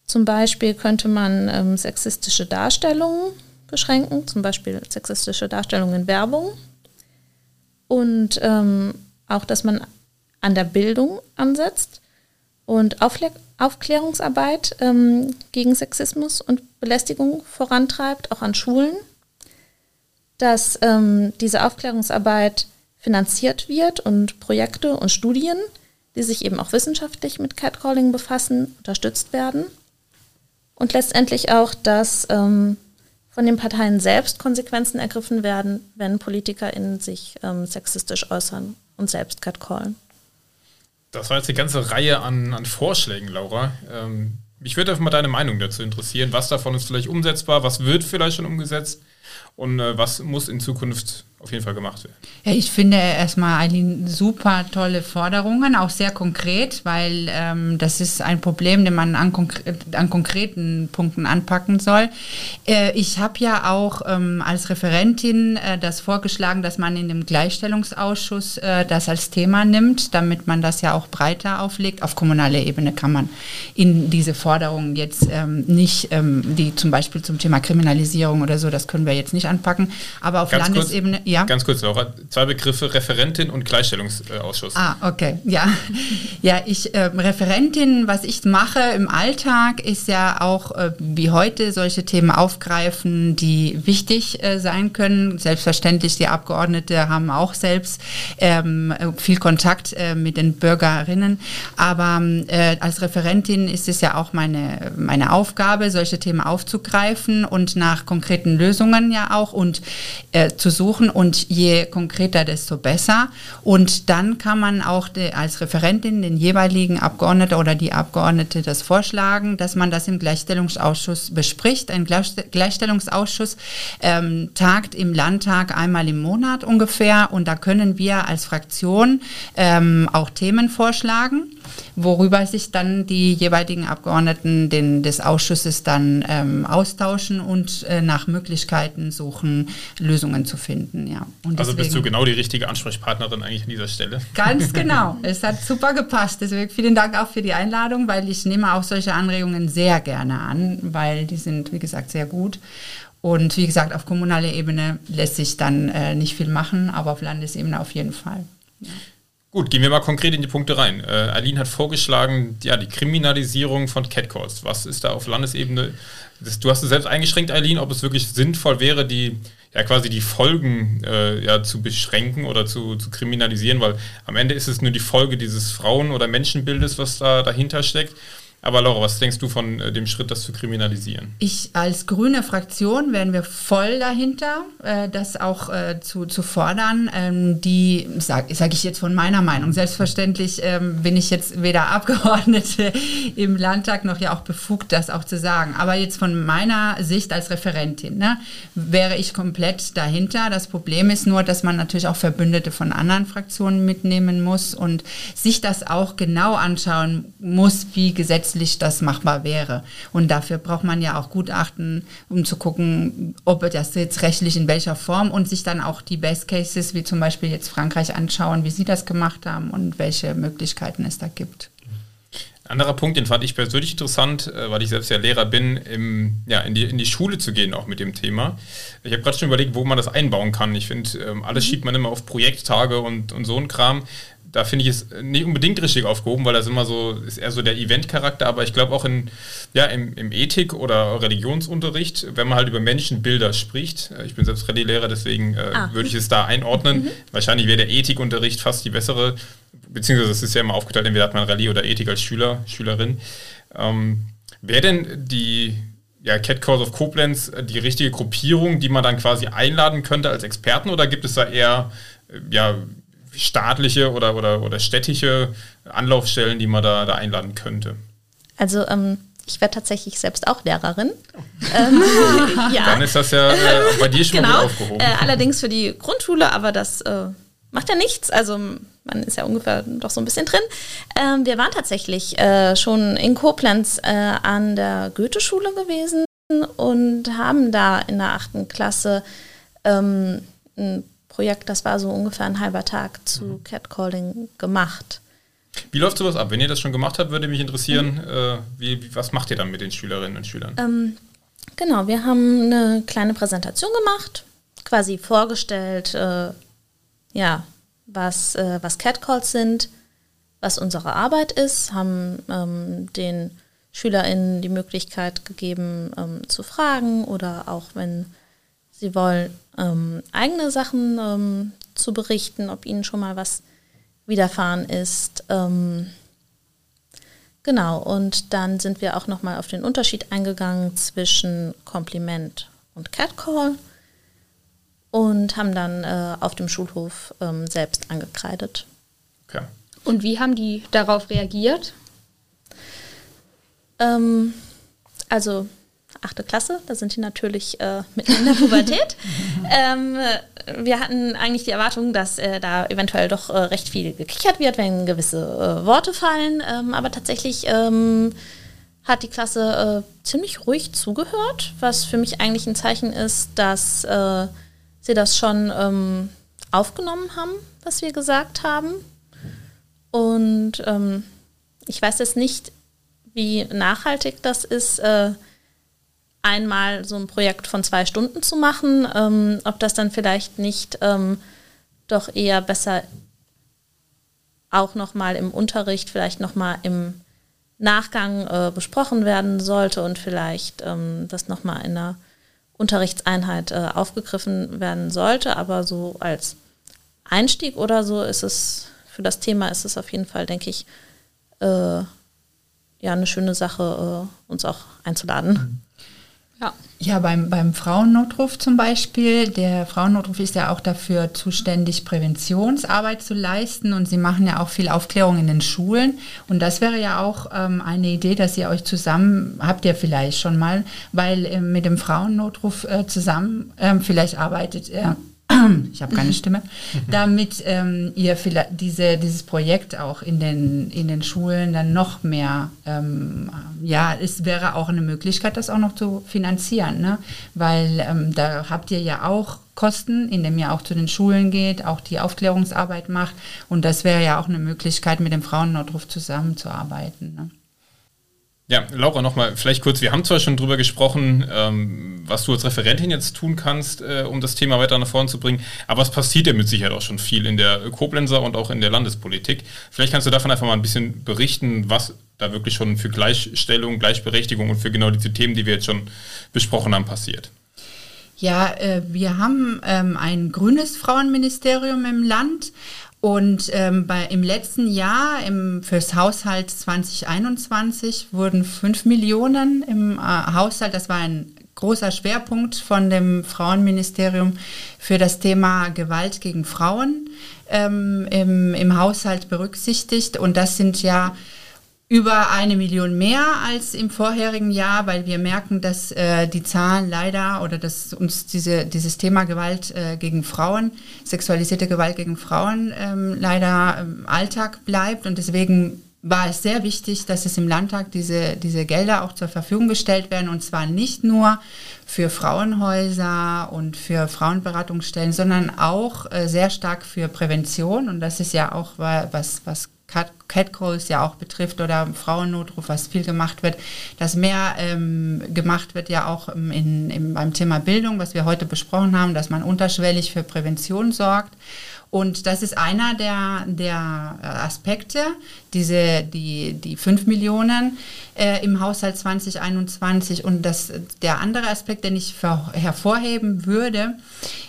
Zum Beispiel könnte man ähm, sexistische Darstellungen beschränken, zum Beispiel sexistische Darstellungen in Werbung. Und ähm, auch, dass man an der Bildung ansetzt und Aufle Aufklärungsarbeit ähm, gegen Sexismus und Belästigung vorantreibt, auch an Schulen. Dass ähm, diese Aufklärungsarbeit finanziert wird und Projekte und Studien, die sich eben auch wissenschaftlich mit Catcalling befassen, unterstützt werden und letztendlich auch, dass ähm, von den Parteien selbst Konsequenzen ergriffen werden, wenn PolitikerInnen sich ähm, sexistisch äußern und selbst catcallen. Das war jetzt eine ganze Reihe an, an Vorschlägen, Laura. Ähm, mich würde einfach mal deine Meinung dazu interessieren. Was davon ist vielleicht umsetzbar? Was wird vielleicht schon umgesetzt? Und äh, was muss in Zukunft auf jeden Fall gemacht werden. Ja, ich finde erstmal Eileen super tolle Forderungen, auch sehr konkret, weil ähm, das ist ein Problem, den man an, konkre an konkreten Punkten anpacken soll. Äh, ich habe ja auch ähm, als Referentin äh, das vorgeschlagen, dass man in dem Gleichstellungsausschuss äh, das als Thema nimmt, damit man das ja auch breiter auflegt. Auf kommunaler Ebene kann man in diese Forderungen jetzt ähm, nicht, ähm, die zum Beispiel zum Thema Kriminalisierung oder so, das können wir jetzt nicht anpacken, aber auf Ganz Landesebene ja. Ganz kurz, Laura. Zwei Begriffe, Referentin und Gleichstellungsausschuss. Ah, okay. Ja, ja ich, äh, Referentin, was ich mache im Alltag, ist ja auch äh, wie heute solche Themen aufgreifen, die wichtig äh, sein können. Selbstverständlich, die Abgeordnete haben auch selbst ähm, viel Kontakt äh, mit den Bürgerinnen. Aber äh, als Referentin ist es ja auch meine, meine Aufgabe, solche Themen aufzugreifen und nach konkreten Lösungen ja auch und äh, zu suchen und je konkreter, desto besser. Und dann kann man auch de, als Referentin den jeweiligen Abgeordneten oder die Abgeordnete das vorschlagen, dass man das im Gleichstellungsausschuss bespricht. Ein Gleichstellungsausschuss ähm, tagt im Landtag einmal im Monat ungefähr und da können wir als Fraktion ähm, auch Themen vorschlagen worüber sich dann die jeweiligen Abgeordneten den, des Ausschusses dann ähm, austauschen und äh, nach Möglichkeiten suchen, Lösungen zu finden. Ja. Und also bist du genau die richtige Ansprechpartnerin eigentlich an dieser Stelle. Ganz genau. es hat super gepasst. Deswegen vielen Dank auch für die Einladung, weil ich nehme auch solche Anregungen sehr gerne an, weil die sind, wie gesagt, sehr gut. Und wie gesagt, auf kommunaler Ebene lässt sich dann äh, nicht viel machen, aber auf Landesebene auf jeden Fall. Ja. Gut, gehen wir mal konkret in die Punkte rein. Äh, Aline hat vorgeschlagen, ja, die Kriminalisierung von Catcalls. Was ist da auf Landesebene? Das, du hast es selbst eingeschränkt, Aline, ob es wirklich sinnvoll wäre, die ja quasi die Folgen äh, ja, zu beschränken oder zu, zu kriminalisieren, weil am Ende ist es nur die Folge dieses Frauen- oder Menschenbildes, was da dahinter steckt. Aber Laura, was denkst du von äh, dem Schritt, das zu kriminalisieren? Ich als grüne Fraktion wären wir voll dahinter, äh, das auch äh, zu, zu fordern. Ähm, die, sage sag ich jetzt von meiner Meinung, selbstverständlich ähm, bin ich jetzt weder Abgeordnete im Landtag noch ja auch befugt, das auch zu sagen. Aber jetzt von meiner Sicht als Referentin ne, wäre ich komplett dahinter. Das Problem ist nur, dass man natürlich auch Verbündete von anderen Fraktionen mitnehmen muss und sich das auch genau anschauen muss, wie Gesetze gesetzlich das machbar wäre. Und dafür braucht man ja auch Gutachten, um zu gucken, ob das jetzt rechtlich in welcher Form und sich dann auch die Best Cases, wie zum Beispiel jetzt Frankreich, anschauen, wie sie das gemacht haben und welche Möglichkeiten es da gibt. Anderer Punkt, den fand ich persönlich interessant, äh, weil ich selbst ja Lehrer bin, im, ja, in, die, in die Schule zu gehen, auch mit dem Thema. Ich habe gerade schon überlegt, wo man das einbauen kann. Ich finde, ähm, alles mhm. schiebt man immer auf Projekttage und, und so ein Kram da finde ich es nicht unbedingt richtig aufgehoben, weil das immer so ist eher so der Event-Charakter, aber ich glaube auch in, ja, im, im Ethik- oder Religionsunterricht, wenn man halt über Menschenbilder spricht, äh, ich bin selbst Rallye-Lehrer, deswegen äh, ah. würde ich es da einordnen. Mhm. Wahrscheinlich wäre der Ethikunterricht fast die bessere, beziehungsweise es ist ja immer aufgeteilt, entweder hat man Rallye oder Ethik als Schüler, Schülerin. Ähm, wäre denn die ja, Cat Calls of Koblenz äh, die richtige Gruppierung, die man dann quasi einladen könnte als Experten oder gibt es da eher äh, ja, staatliche oder, oder, oder städtische Anlaufstellen, die man da, da einladen könnte? Also ähm, ich werde tatsächlich selbst auch Lehrerin. ähm, ja. Dann ist das ja äh, bei dir schon genau. mal aufgehoben. Äh, allerdings für die Grundschule, aber das äh, macht ja nichts. Also man ist ja ungefähr doch so ein bisschen drin. Ähm, wir waren tatsächlich äh, schon in Koblenz äh, an der Goethe-Schule gewesen und haben da in der achten Klasse ähm, ein Projekt, das war so ungefähr ein halber Tag zu mhm. Catcalling gemacht. Wie läuft sowas ab? Wenn ihr das schon gemacht habt, würde mich interessieren, mhm. äh, wie, wie, was macht ihr dann mit den Schülerinnen und Schülern? Ähm, genau, wir haben eine kleine Präsentation gemacht, quasi vorgestellt, äh, ja, was, äh, was Catcalls sind, was unsere Arbeit ist, haben ähm, den SchülerInnen die Möglichkeit gegeben, ähm, zu fragen oder auch wenn sie wollen, ähm, eigene Sachen ähm, zu berichten, ob ihnen schon mal was widerfahren ist. Ähm, genau, und dann sind wir auch nochmal auf den Unterschied eingegangen zwischen Kompliment und Catcall und haben dann äh, auf dem Schulhof ähm, selbst angekreidet. Okay. Und wie haben die darauf reagiert? Ähm, also achte Klasse, da sind die natürlich äh, mitten in der Pubertät. ähm, wir hatten eigentlich die Erwartung, dass äh, da eventuell doch äh, recht viel gekichert wird, wenn gewisse äh, Worte fallen. Ähm, aber tatsächlich ähm, hat die Klasse äh, ziemlich ruhig zugehört, was für mich eigentlich ein Zeichen ist, dass äh, sie das schon ähm, aufgenommen haben, was wir gesagt haben. Und ähm, ich weiß jetzt nicht, wie nachhaltig das ist einmal so ein Projekt von zwei Stunden zu machen, ähm, ob das dann vielleicht nicht ähm, doch eher besser auch nochmal im Unterricht, vielleicht nochmal im Nachgang äh, besprochen werden sollte und vielleicht ähm, das nochmal in einer Unterrichtseinheit äh, aufgegriffen werden sollte. Aber so als Einstieg oder so ist es, für das Thema ist es auf jeden Fall, denke ich, äh, ja, eine schöne Sache, äh, uns auch einzuladen. Ja, ja beim, beim Frauennotruf zum Beispiel. Der Frauennotruf ist ja auch dafür zuständig, Präventionsarbeit zu leisten und sie machen ja auch viel Aufklärung in den Schulen. Und das wäre ja auch ähm, eine Idee, dass ihr euch zusammen, habt ihr vielleicht schon mal, weil äh, mit dem Frauennotruf äh, zusammen äh, vielleicht arbeitet ihr ich habe keine Stimme, damit ähm, ihr vielleicht diese, dieses Projekt auch in den, in den Schulen dann noch mehr, ähm, ja, es wäre auch eine Möglichkeit, das auch noch zu finanzieren, ne? weil ähm, da habt ihr ja auch Kosten, indem ihr auch zu den Schulen geht, auch die Aufklärungsarbeit macht und das wäre ja auch eine Möglichkeit, mit dem Frauennotruf zusammenzuarbeiten. Ne? Ja, Laura, nochmal, vielleicht kurz, wir haben zwar schon drüber gesprochen, ähm, was du als Referentin jetzt tun kannst, äh, um das Thema weiter nach vorne zu bringen, aber es passiert ja mit Sicherheit auch schon viel in der Koblenzer und auch in der Landespolitik. Vielleicht kannst du davon einfach mal ein bisschen berichten, was da wirklich schon für Gleichstellung, Gleichberechtigung und für genau diese Themen, die wir jetzt schon besprochen haben, passiert. Ja, äh, wir haben ähm, ein grünes Frauenministerium im Land Und ähm, bei, im letzten Jahr im, fürs Haushalt 2021 wurden 5 Millionen im äh, Haushalt, das war ein großer Schwerpunkt von dem Frauenministerium für das Thema Gewalt gegen Frauen ähm, im, im Haushalt berücksichtigt. Und das sind ja über eine Million mehr als im vorherigen Jahr, weil wir merken, dass äh, die Zahlen leider oder dass uns diese, dieses Thema Gewalt äh, gegen Frauen, sexualisierte Gewalt gegen Frauen ähm, leider im Alltag bleibt. Und deswegen war es sehr wichtig, dass es im Landtag diese, diese Gelder auch zur Verfügung gestellt werden. Und zwar nicht nur für Frauenhäuser und für Frauenberatungsstellen, sondern auch äh, sehr stark für Prävention. Und das ist ja auch was, was Catcalls ja auch betrifft oder Frauennotruf, was viel gemacht wird, dass mehr ähm, gemacht wird ja auch in, in, beim Thema Bildung, was wir heute besprochen haben, dass man unterschwellig für Prävention sorgt. Und das ist einer der, der Aspekte, diese, die, die 5 Millionen äh, im Haushalt 2021. Und das, der andere Aspekt, den ich hervorheben würde,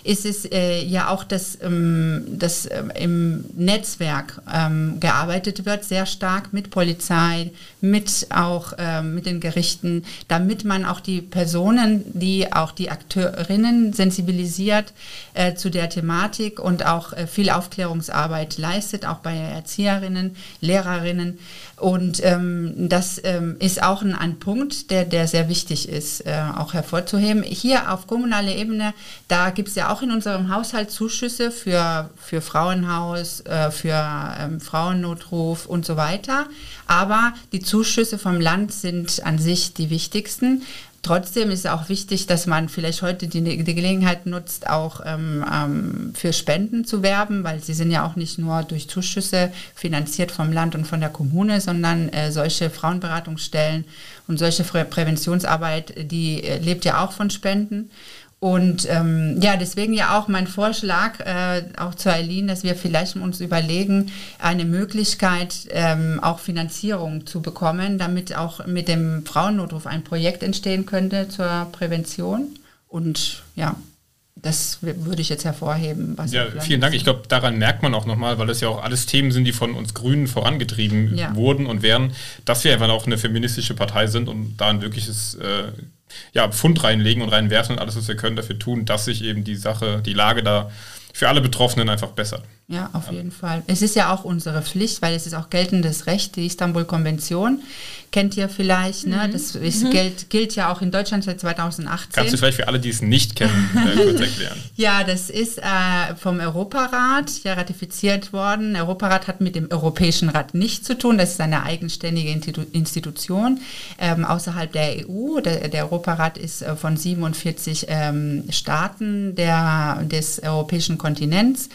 ist es äh, ja auch, dass, ähm, dass ähm, im Netzwerk ähm, gearbeitet wird, sehr stark mit Polizei, mit auch ähm, mit den Gerichten, damit man auch die Personen, die auch die Akteurinnen sensibilisiert äh, zu der Thematik und auch äh, viel Aufklärungsarbeit leistet, auch bei Erzieherinnen, Lehrerinnen. Und ähm, das ähm, ist auch ein, ein, Punkt, der, der sehr wichtig ist, äh, auch hervorzuheben. Hier auf kommunaler Ebene, da gibt es ja auch in unserem Haushalt Zuschüsse für, für Frauenhaus, äh, für ähm, Frauennotruf und so weiter. Aber die Zuschüsse vom Land sind an sich die wichtigsten. Trotzdem ist es auch wichtig, dass man vielleicht heute die, die Gelegenheit nutzt, auch ähm, ähm, für Spenden zu werben, weil sie sind ja auch nicht nur durch Zuschüsse finanziert vom Land und von der Kommune, sondern äh, solche Frauenberatungsstellen und solche Präventionsarbeit, die äh, lebt ja auch von Spenden. Und ähm, ja, deswegen ja auch mein Vorschlag, äh, auch zu Eileen, dass wir vielleicht uns überlegen, eine Möglichkeit, ähm, auch Finanzierung zu bekommen, damit auch mit dem Frauennotruf ein Projekt entstehen könnte zur Prävention. Und ja, das würde ich jetzt hervorheben. ja, vielen Dank. Ich glaube, daran merkt man auch nochmal, weil das ja auch alles Themen sind, die von uns Grünen vorangetrieben ja. wurden und werden, dass wir einfach auch eine feministische Partei sind und da ein wirkliches äh, ja, Pfund reinlegen und reinwerfen und alles, was wir können, dafür tun, dass sich eben die Sache, die Lage da für alle Betroffenen einfach bessert. Ja, auf jeden Fall. Es ist ja auch unsere Pflicht, weil es ist auch geltendes Recht, die Istanbul-Konvention kennt ihr vielleicht. Ne? Mhm. Das ist, mhm. gilt, gilt ja auch in Deutschland seit 2018. Kannst du vielleicht für alle, die es nicht kennen, äh, kurz erklären? ja, das ist äh, vom Europarat ja ratifiziert worden. Der Europarat hat mit dem Europäischen Rat nichts zu tun. Das ist eine eigenständige Institu Institution ähm, außerhalb der EU. Der, der Europarat ist äh, von 47 ähm, Staaten der, des europäischen Kontinents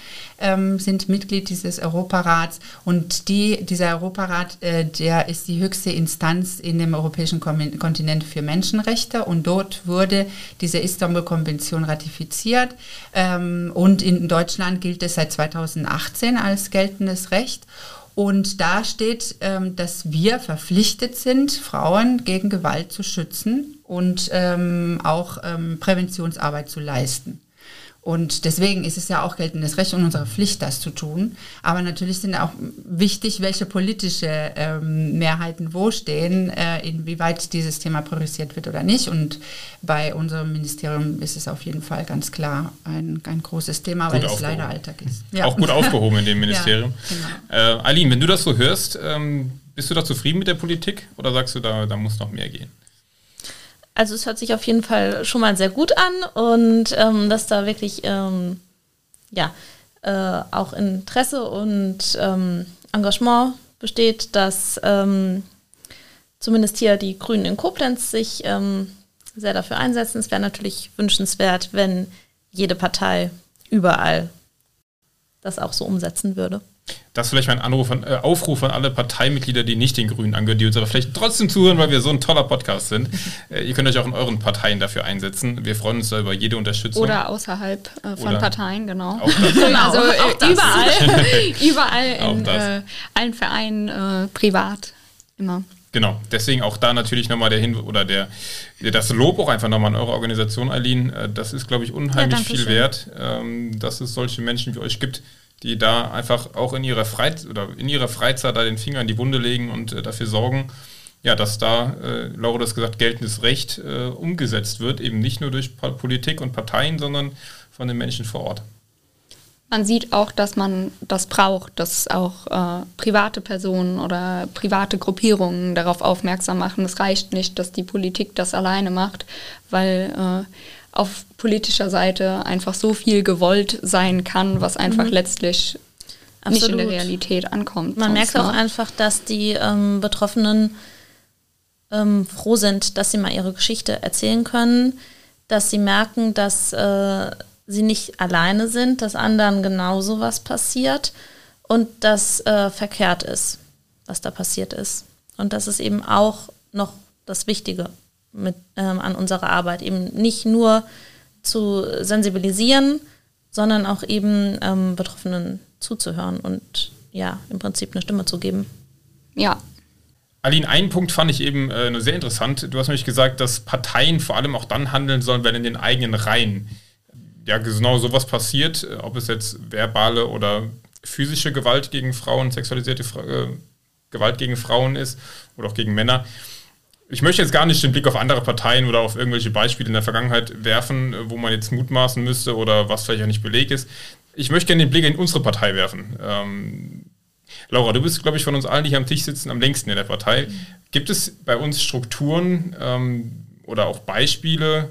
ähm, sind Mitglied dieses Europarats und die, dieser Europarat, äh, der ist die höchste Instanz in dem europäischen Kontinent für Menschenrechte und dort wurde diese Istanbul-Konvention ratifiziert ähm, und in Deutschland gilt es seit 2018 als geltendes Recht. Und da steht, ähm, dass wir verpflichtet sind, Frauen gegen Gewalt zu schützen und ähm, auch ähm, Präventionsarbeit zu leisten. Und deswegen ist es ja auch geltendes Recht und unsere Pflicht, das zu tun. Aber natürlich sind auch wichtig, welche politische ähm, Mehrheiten wo stehen, äh, inwieweit dieses Thema priorisiert wird oder nicht. Und bei unserem Ministerium ist es auf jeden Fall ganz klar ein, ein großes Thema, gut weil es leider Alltag ist. Ja. Auch gut aufgehoben in dem Ministerium. ja, genau. äh, Aline, wenn du das so hörst, ähm, bist du da zufrieden mit der Politik oder sagst du, da, da muss noch mehr gehen? Also es hört sich auf jeden Fall schon mal sehr gut an und ähm, dass da wirklich ähm, ja äh, auch Interesse und ähm, Engagement besteht, dass ähm, zumindest hier die Grünen in Koblenz sich ähm, sehr dafür einsetzen. Es wäre natürlich wünschenswert, wenn jede Partei überall das auch so umsetzen würde. Das ist vielleicht mein Anruf an, äh, Aufruf an alle Parteimitglieder, die nicht den Grünen angehören, die uns aber vielleicht trotzdem zuhören, weil wir so ein toller Podcast sind. Äh, ihr könnt euch auch in euren Parteien dafür einsetzen. Wir freuen uns da über jede Unterstützung. Oder außerhalb äh, von Oder Parteien, genau. Genau, also auch überall, überall in äh, allen Vereinen, äh, privat, immer. Genau, deswegen auch da natürlich nochmal der Hin oder der das Lob auch einfach nochmal an eure Organisation, Eileen. Äh, das ist, glaube ich, unheimlich ja, viel wert, ähm, dass es solche Menschen wie euch gibt, die da einfach auch in ihrer Freizeit oder in ihrer Freizeit da den Finger in die Wunde legen und äh, dafür sorgen, ja, dass da, äh, Laura das gesagt, geltendes Recht äh, umgesetzt wird, eben nicht nur durch Politik und Parteien, sondern von den Menschen vor Ort. Man sieht auch, dass man das braucht, dass auch äh, private Personen oder private Gruppierungen darauf aufmerksam machen. Es reicht nicht, dass die Politik das alleine macht, weil äh, auf politischer Seite einfach so viel gewollt sein kann, was einfach mhm. letztlich Absolut. nicht in der Realität ankommt. Man merkt auch ne? einfach, dass die ähm, Betroffenen ähm, froh sind, dass sie mal ihre Geschichte erzählen können, dass sie merken, dass äh, sie nicht alleine sind, dass anderen genauso was passiert und dass äh, verkehrt ist, was da passiert ist. Und das ist eben auch noch das Wichtige mit, ähm, an unserer Arbeit, eben nicht nur zu sensibilisieren, sondern auch eben ähm, Betroffenen zuzuhören und ja, im Prinzip eine Stimme zu geben. Ja. Aline, einen Punkt fand ich eben äh, sehr interessant. Du hast nämlich gesagt, dass Parteien vor allem auch dann handeln sollen, wenn in den eigenen Reihen ja genau sowas passiert, äh, ob es jetzt verbale oder physische Gewalt gegen Frauen, sexualisierte äh, Gewalt gegen Frauen ist oder auch gegen Männer. Ich möchte jetzt gar nicht den Blick auf andere Parteien oder auf irgendwelche Beispiele in der Vergangenheit werfen, wo man jetzt mutmaßen müsste oder was vielleicht auch nicht Beleg ist. Ich möchte gerne den Blick in unsere Partei werfen. Ähm, Laura, du bist, glaube ich, von uns allen, die hier am Tisch sitzen, am längsten in der Partei. Gibt es bei uns Strukturen ähm, oder auch Beispiele,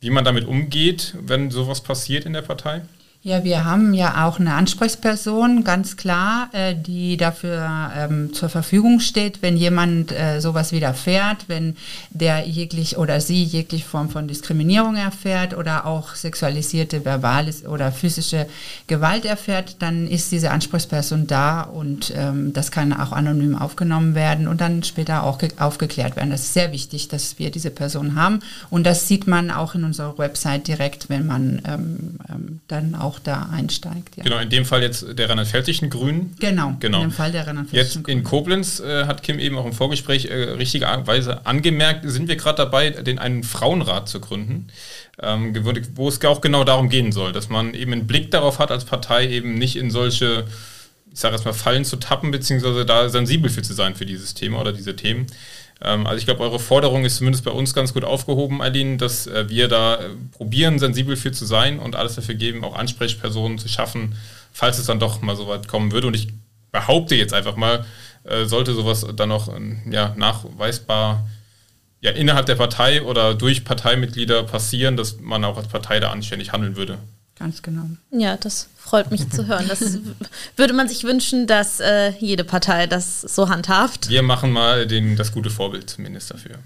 wie man damit umgeht, wenn sowas passiert in der Partei? Ja, wir haben ja auch eine Ansprechperson, ganz klar, äh, die dafür ähm, zur Verfügung steht, wenn jemand äh, sowas widerfährt, wenn der jeglich oder sie jegliche Form von Diskriminierung erfährt oder auch sexualisierte verbale oder physische Gewalt erfährt, dann ist diese Ansprechperson da und ähm, das kann auch anonym aufgenommen werden und dann später auch aufgeklärt werden. Das ist sehr wichtig, dass wir diese Person haben und das sieht man auch in unserer Website direkt, wenn man ähm, ähm dann auch auch da einsteigt. Ja. Genau, in dem Fall jetzt der rheinland-pfälzischen Grünen. Genau, genau, in dem Fall der rheinland-pfälzischen Jetzt in Koblenz äh, hat Kim eben auch im Vorgespräch äh, richtigerweise angemerkt, sind wir gerade dabei, den einen Frauenrat zu gründen, ähm, wo es auch genau darum gehen soll, dass man eben einen Blick darauf hat, als Partei eben nicht in solche ich sage jetzt mal, Fallen zu tappen, beziehungsweise da sensibel für zu sein für dieses Thema oder diese Themen. Ähm, also ich glaube, eure Forderung ist zumindest bei uns ganz gut aufgehoben, Aline, dass äh, wir da äh, probieren, sensibel für zu sein und alles dafür geben, auch Ansprechpersonen zu schaffen, falls es dann doch mal so weit kommen würde. Und ich behaupte jetzt einfach mal, äh, sollte sowas dann noch ähm, ja, nachweisbar ja, innerhalb der Partei oder durch Parteimitglieder passieren, dass man auch als Partei da anständig handeln würde. Ganz genau. Ja, das freut mich zu hören. Das würde man sich wünschen, dass äh, jede Partei das so handhabt. Wir machen mal den, das gute Vorbild zumindest dafür.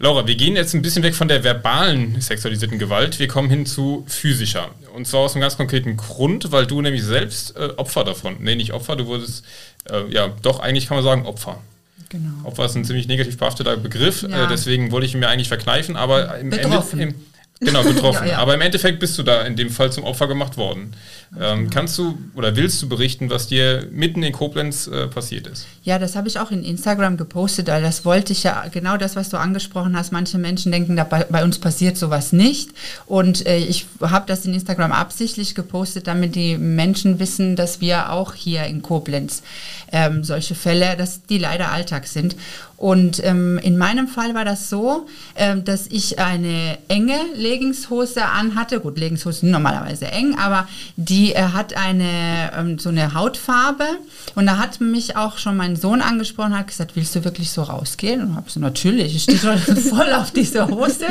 Laura, wir gehen jetzt ein bisschen weg von der verbalen sexualisierten Gewalt. Wir kommen hin zu physischer. Und zwar aus einem ganz konkreten Grund, weil du nämlich selbst äh, Opfer davon, nee, nicht Opfer, du wurdest, äh, ja, doch eigentlich kann man sagen Opfer. Genau. Opfer ist ein ziemlich negativ behafteter Begriff, ja. äh, deswegen wollte ich ihn mir eigentlich verkneifen, aber im Betroffen. Ende, im, Genau, betroffen. ja, ja. Aber im Endeffekt bist du da in dem Fall zum Opfer gemacht worden. Ähm. Kannst du oder willst du berichten, was dir mitten in Koblenz äh, passiert ist? Ja, das habe ich auch in Instagram gepostet, weil das wollte ich ja, genau das, was du angesprochen hast. Manche Menschen denken, da bei, bei uns passiert sowas nicht. Und äh, ich habe das in Instagram absichtlich gepostet, damit die Menschen wissen, dass wir auch hier in Koblenz ähm, solche Fälle, dass die leider Alltag sind. Und ähm, in meinem Fall war das so, ähm, dass ich eine enge Leggingshose anhatte. Gut, Leggingshose normalerweise eng, aber die äh, hat eine ähm, so eine Hautfarbe. Und da hat mich auch schon mein Sohn angesprochen, hat gesagt, willst du wirklich so rausgehen? Und habe so natürlich, ich stehe voll auf diese Hose.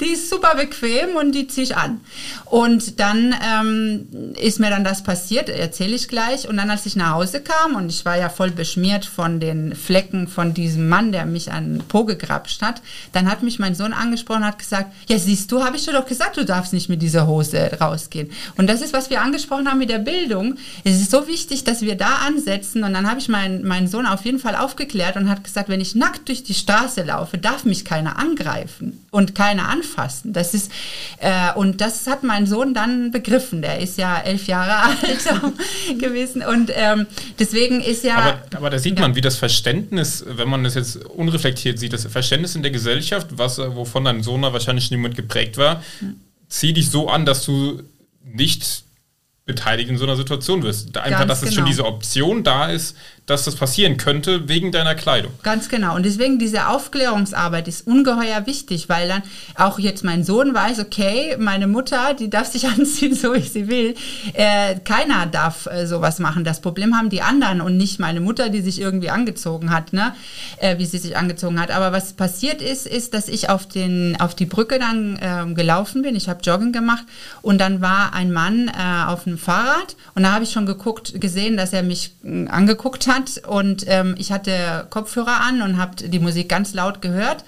Die ist super bequem und die ziehe ich an. Und dann ähm, ist mir dann das passiert, erzähle ich gleich. Und dann, als ich nach Hause kam und ich war ja voll beschmiert von den Flecken von diesem Mann, der mich an Po gegrapscht hat, dann hat mich mein Sohn angesprochen und hat gesagt, ja siehst du, habe ich dir doch gesagt, du darfst nicht mit dieser Hose rausgehen. Und das ist, was wir angesprochen haben mit der Bildung. Es ist so wichtig, dass wir da ansetzen. Und dann habe ich meinen, meinen Sohn auf jeden Fall aufgeklärt und hat gesagt, wenn ich nackt durch die Straße laufe, darf mich keiner angreifen und keiner anfassen. Das ist, äh, und das hat mein Sohn dann begriffen. Der ist ja elf Jahre alt gewesen. Und ähm, deswegen ist ja. Aber, aber da sieht man, wie das Verständnis, wenn man das jetzt unreflektiert sieht, das Verständnis in der Gesellschaft, was, wovon dein Sohn wahrscheinlich niemand geprägt war, zieh dich so an, dass du nicht beteiligt in so einer Situation wirst. Einfach, Ganz dass es genau. schon diese Option da ist, dass das passieren könnte wegen deiner Kleidung. Ganz genau. Und deswegen diese Aufklärungsarbeit ist ungeheuer wichtig, weil dann auch jetzt mein Sohn weiß, okay, meine Mutter, die darf sich anziehen, so wie sie will. Äh, keiner darf äh, sowas machen. Das Problem haben die anderen und nicht meine Mutter, die sich irgendwie angezogen hat, ne? Äh, wie sie sich angezogen hat. Aber was passiert ist, ist, dass ich auf, den, auf die Brücke dann ähm, gelaufen bin. Ich habe Joggen gemacht und dann war ein Mann äh, auf dem Fahrrad und da habe ich schon geguckt, gesehen, dass er mich äh, angeguckt hat und ähm, ich hatte Kopfhörer an und habe die Musik ganz laut gehört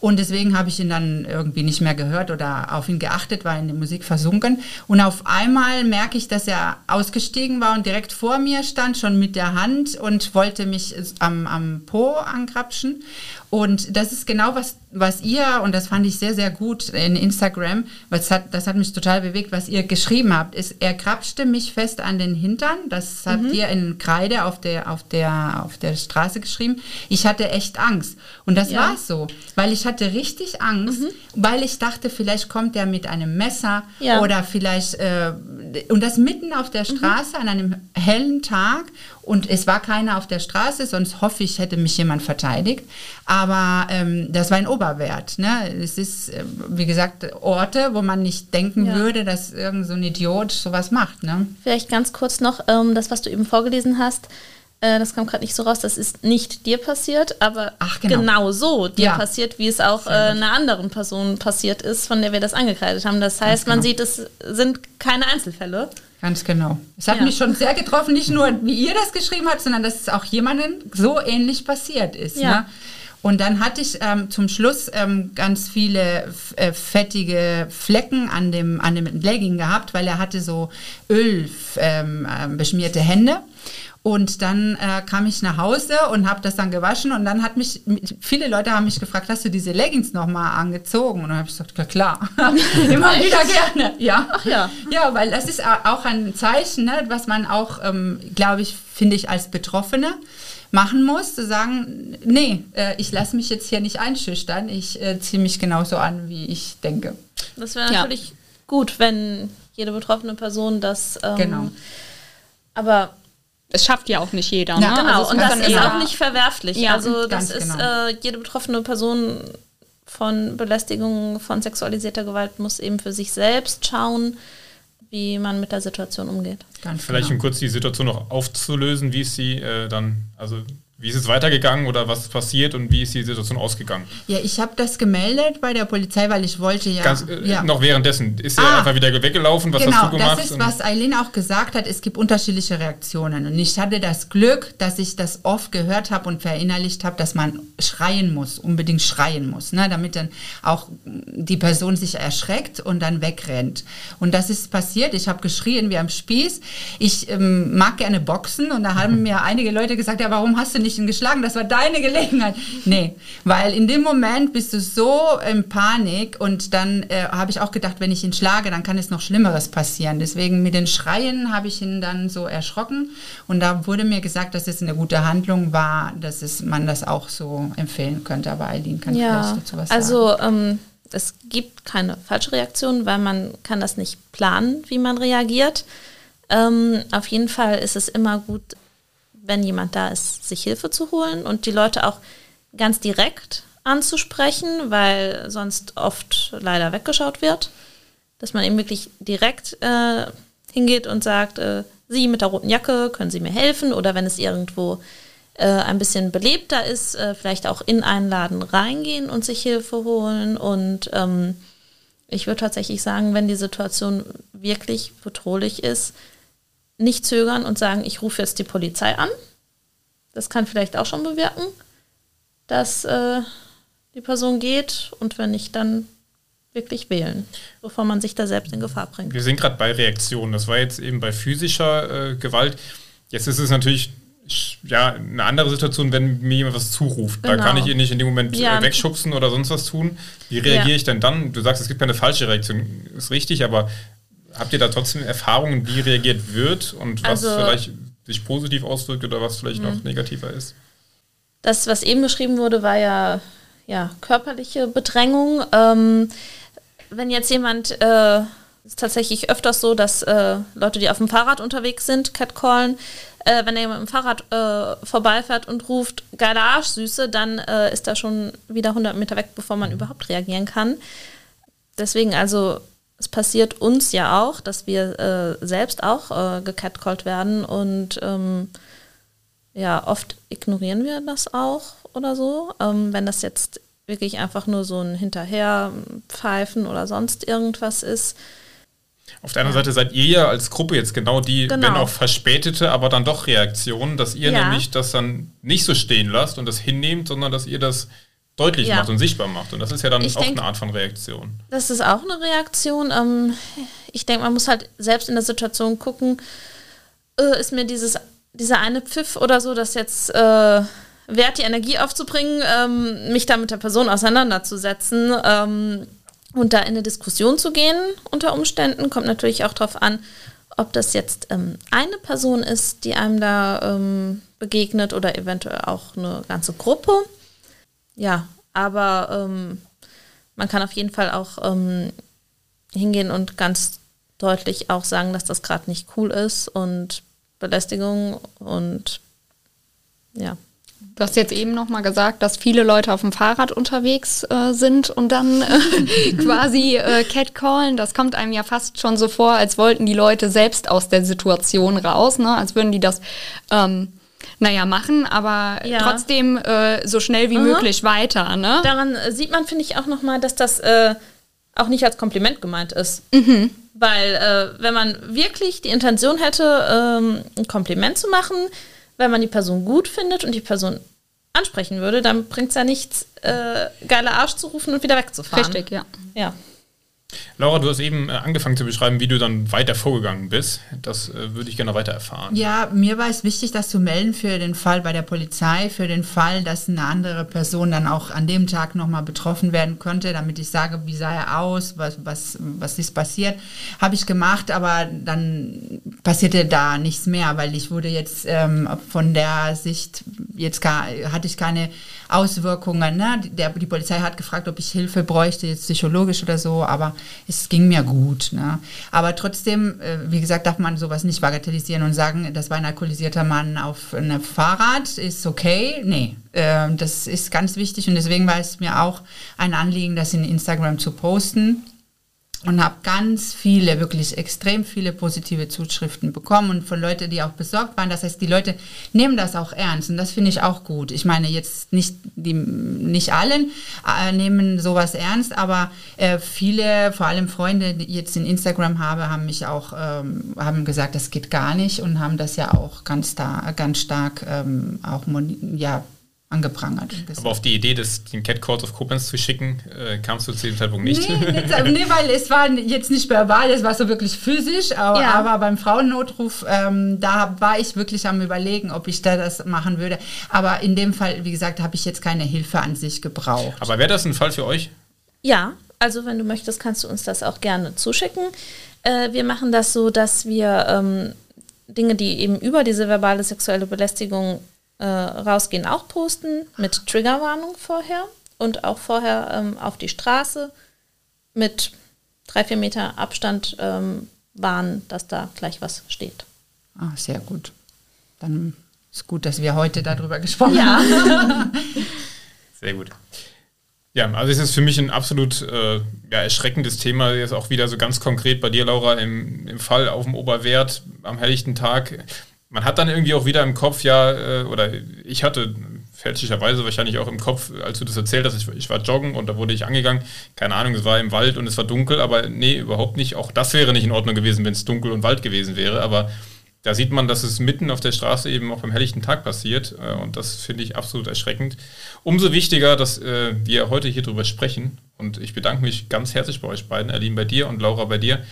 und deswegen habe ich ihn dann irgendwie nicht mehr gehört oder auf ihn geachtet, war in die Musik versunken und auf einmal merke ich, dass er ausgestiegen war und direkt vor mir stand, schon mit der Hand und wollte mich am, am Po angrapschen und das ist genau was, was ihr, und das fand ich sehr, sehr gut in Instagram, was hat, das hat mich total bewegt, was ihr geschrieben habt, ist, er krapschte mich fest an den Hintern, das habt ihr in Kreide auf der, auf, der, auf der Straße geschrieben. Ich hatte echt Angst. Und das Ja. war so, weil ich hatte richtig Angst, weil ich dachte, vielleicht kommt er mit einem Messer Ja. oder vielleicht, äh, und das mitten auf der Straße an einem hellen Tag und es war keiner auf der Straße, sonst hoffe ich, hätte mich jemand verteidigt. Aber ähm, das war ein Oberwert. Ne? Es ist, äh, wie gesagt, Orte, wo man nicht denken Ja. würde, dass irgend so ein Idiot sowas macht. Ne? Vielleicht ganz kurz noch, ähm, das, was du eben vorgelesen hast, äh, das kam gerade nicht so raus, das ist nicht dir passiert, aber Ach, genau. so dir Ja. passiert, wie es auch äh, einer anderen Person passiert ist, von der wir das angekreidet haben. Das heißt, genau. man sieht, es sind keine Einzelfälle. Ganz genau. Es hat Ja. mich schon sehr getroffen, nicht nur wie ihr das geschrieben habt, sondern dass es auch jemandem so ähnlich passiert ist. Ja. Ne? Und dann hatte ich ähm, zum Schluss ähm, ganz viele äh, fettige Flecken an dem, an dem Legging gehabt, weil er hatte so Öl ähm, ähm, beschmierte Hände. Und dann äh, kam ich nach Hause und habe das dann gewaschen und dann hat mich, viele Leute haben mich gefragt, hast du diese Leggings nochmal angezogen? Und dann habe ich gesagt, ja klar, immer wieder gerne. Ja. Ach ja. Ja, weil das ist auch ein Zeichen, ne, was man auch, ähm, glaube ich, finde ich als Betroffene machen muss, zu sagen, nee, äh, ich lasse mich jetzt hier nicht einschüchtern, ich äh, ziehe mich genauso an, wie ich denke. Das wäre Ja. natürlich gut, wenn jede betroffene Person das. Ähm, Genau. Aber Es schafft ja auch nicht jeder. Ja, ne? Genau, Also und das ist auch nicht verwerflich. Ja, also das ist genau. äh, jede betroffene Person von Belästigung, von sexualisierter Gewalt muss eben für sich selbst schauen, wie man mit der Situation umgeht. Ganz Vielleicht um genau. kurz die Situation noch aufzulösen, wie ist sie äh, dann, also wie ist es weitergegangen oder was ist passiert und wie ist die Situation ausgegangen? Ja, ich habe das gemeldet bei der Polizei, weil ich wollte ja. Ganz, äh, ja. Noch währenddessen. Ist er Ah. einfach wieder weggelaufen? Was genau, hast du gemacht? das ist, was Eileen auch gesagt hat. Es gibt unterschiedliche Reaktionen. Und ich hatte das Glück, dass ich das oft gehört habe und verinnerlicht habe, dass man schreien muss, unbedingt schreien muss, ne? damit dann auch die Person sich erschreckt und dann wegrennt. Und das ist passiert. Ich habe geschrien wie am Spieß. Ich ähm, mag gerne boxen und da haben mir einige Leute gesagt, ja, warum hast du nicht ihn geschlagen? Das war deine Gelegenheit. Nee, weil in dem Moment bist du so in Panik und dann äh, habe ich auch gedacht, wenn ich ihn schlage, dann kann es noch Schlimmeres passieren. Deswegen mit den Schreien habe ich ihn dann so erschrocken und da wurde mir gesagt, dass es eine gute Handlung war, dass es, man das auch so empfehlen könnte. Aber Eileen kann Ja, vielleicht dazu was sagen. also ähm, es gibt keine falsche Reaktion, weil man kann das nicht planen, wie man reagiert. Ähm, auf jeden Fall ist es immer gut, wenn jemand da ist, sich Hilfe zu holen und die Leute auch ganz direkt anzusprechen, weil sonst oft leider weggeschaut wird. Dass man eben wirklich direkt äh, hingeht und sagt, äh, Sie mit der roten Jacke, können Sie mir helfen? Oder wenn es irgendwo äh, ein bisschen belebter ist, äh, vielleicht auch in einen Laden reingehen und sich Hilfe holen. Und ähm, ich würde tatsächlich sagen, wenn die Situation wirklich bedrohlich ist, nicht zögern und sagen, ich rufe jetzt die Polizei an. Das kann vielleicht auch schon bewirken, dass äh, die Person geht und wenn nicht, dann wirklich wählen, bevor man sich da selbst in Gefahr bringt. Wir sind gerade bei Reaktionen. Das war jetzt eben bei physischer äh, Gewalt. Jetzt ist es natürlich ja, eine andere Situation, wenn mir jemand was zuruft. Da Genau. kann ich ihn nicht in dem Moment Ja. äh, wegschubsen oder sonst was tun. Wie reagiere Ja. ich denn dann? Du sagst, es gibt keine falsche Reaktion. Ist richtig, aber habt ihr da trotzdem Erfahrungen, wie reagiert wird und was Also- Mhm. vielleicht sich positiv auswirkt oder was vielleicht noch negativer ist? Das, was eben beschrieben wurde, war ja, ja körperliche Bedrängung. Ähm, wenn jetzt jemand äh, ist tatsächlich öfters so, dass äh, Leute, die auf dem Fahrrad unterwegs sind, catcallen. Äh, wenn er mit dem Fahrrad äh, vorbeifährt und ruft, geile Arschsüße, dann äh, ist er schon wieder 100 Meter weg, bevor man überhaupt reagieren kann. Deswegen also, es passiert uns ja auch, dass wir äh, selbst auch äh, gecatcallt werden und ähm, ja, oft ignorieren wir das auch oder so. Ähm, wenn das jetzt wirklich einfach nur so ein Hinterherpfeifen oder sonst irgendwas ist, auf der anderen Seite seid ihr ja als Gruppe jetzt genau die, genau. wenn auch verspätete, aber dann doch Reaktionen, dass ihr ja. nämlich das dann nicht so stehen lasst und das hinnehmt, sondern dass ihr das deutlich ja. macht und sichtbar macht. Und das ist ja dann ich auch denk, eine Art von Reaktion. Das ist auch eine Reaktion. Ähm, ich denke, man muss halt selbst in der Situation gucken, äh, ist mir dieses, dieser eine Pfiff oder so, das jetzt äh, wert, die Energie aufzubringen, ähm, mich da mit der Person auseinanderzusetzen. Ähm, und da in eine Diskussion zu gehen unter Umständen, kommt natürlich auch darauf an, ob das jetzt ähm, eine Person ist, die einem da ähm, begegnet oder eventuell auch eine ganze Gruppe. Ja, aber ähm, man kann auf jeden Fall auch ähm, hingehen und ganz deutlich auch sagen, dass das gerade nicht cool ist und Belästigung und ja. Du hast jetzt eben noch mal gesagt, dass viele Leute auf dem Fahrrad unterwegs äh, sind und dann äh, quasi äh, catcallen. Das kommt einem ja fast schon so vor, als wollten die Leute selbst aus der Situation raus, ne? als würden die das, ähm, naja, machen, aber ja. trotzdem äh, so schnell wie mhm. möglich weiter. Ne? Daran äh, sieht man, finde ich, auch noch mal, dass das äh, auch nicht als Kompliment gemeint ist. Mhm. Weil äh, wenn man wirklich die Intention hätte, ähm, ein Kompliment zu machen, wenn man die Person gut findet und die Person ansprechen würde, dann bringt es ja nichts, äh, geiler Arsch zu rufen und wieder wegzufahren. Richtig, ja. Ja. Laura, du hast eben äh, angefangen zu beschreiben, wie du dann weiter vorgegangen bist. Das äh, würde ich gerne weiter erfahren. Ja, mir war es wichtig, das zu melden für den Fall bei der Polizei, für den Fall, dass eine andere Person dann auch an dem Tag nochmal betroffen werden könnte, damit ich sage, wie sah er aus, was, was, was ist passiert. Habe ich gemacht, aber dann passierte da nichts mehr, weil ich wurde jetzt ähm, von der Sicht, jetzt gar, hatte ich keine Auswirkungen. Ne? Der, die Polizei hat gefragt, ob ich Hilfe bräuchte, jetzt psychologisch oder so, aber es ging mir gut. Ne? Aber trotzdem, äh, wie gesagt, darf man sowas nicht bagatellisieren und sagen, das war ein alkoholisierter Mann auf einem Fahrrad, ist okay. Nee, äh, das ist ganz wichtig und deswegen war es mir auch ein Anliegen, das in Instagram zu posten und habe ganz viele, wirklich extrem viele positive Zuschriften bekommen und von Leuten, die auch besorgt waren. Das heißt, die Leute nehmen das auch ernst und das finde ich auch gut. Ich meine jetzt nicht die, nicht allen äh, nehmen sowas ernst, aber äh, viele, vor allem Freunde, die jetzt in Instagram habe, haben mich auch ähm, haben gesagt, das geht gar nicht und haben das ja auch ganz da, ganz stark ähm, auch ja angeprangert. Aber auf die Idee, das, den Cat Court of Koblenz zu schicken, äh, kamst du zu dem Zeitpunkt nicht? Nee, nicht, nee, weil es war jetzt nicht verbal, es war so wirklich physisch, aber, ja. aber beim Frauennotruf, ähm, da war ich wirklich am überlegen, ob ich da das machen würde. Aber in dem Fall, wie gesagt, habe ich jetzt keine Hilfe an sich gebraucht. Aber wäre das ein Fall für euch? Ja, also wenn du möchtest, kannst du uns das auch gerne zuschicken. Äh, wir machen das so, dass wir ähm, Dinge, die eben über diese verbale sexuelle Belästigung äh, rausgehen, auch posten mit Triggerwarnung vorher und auch vorher ähm, auf die Straße mit drei, vier Meter Abstand ähm, warnen, dass da gleich was steht. Ah, sehr gut. Dann ist gut, dass wir heute darüber gesprochen ja. haben. sehr gut. Ja, also es ist für mich ein absolut äh, ja, erschreckendes Thema. Jetzt auch wieder so ganz konkret bei dir, Laura, im, im Fall auf dem Oberwert am helllichten Tag man hat dann irgendwie auch wieder im Kopf, ja, äh, oder ich hatte fälschlicherweise wahrscheinlich auch im Kopf, als du das erzählt hast, ich, ich, war joggen und da wurde ich angegangen. Keine Ahnung, es war im Wald und es war dunkel, aber nee, überhaupt nicht. Auch das wäre nicht in Ordnung gewesen, wenn es dunkel und Wald gewesen wäre. Aber da sieht man, dass es mitten auf der Straße eben auch beim helllichten Tag passiert. Äh, und das finde ich absolut erschreckend. Umso wichtiger, dass äh, wir heute hier drüber sprechen. Und ich bedanke mich ganz herzlich bei euch beiden, Aline bei dir und Laura bei dir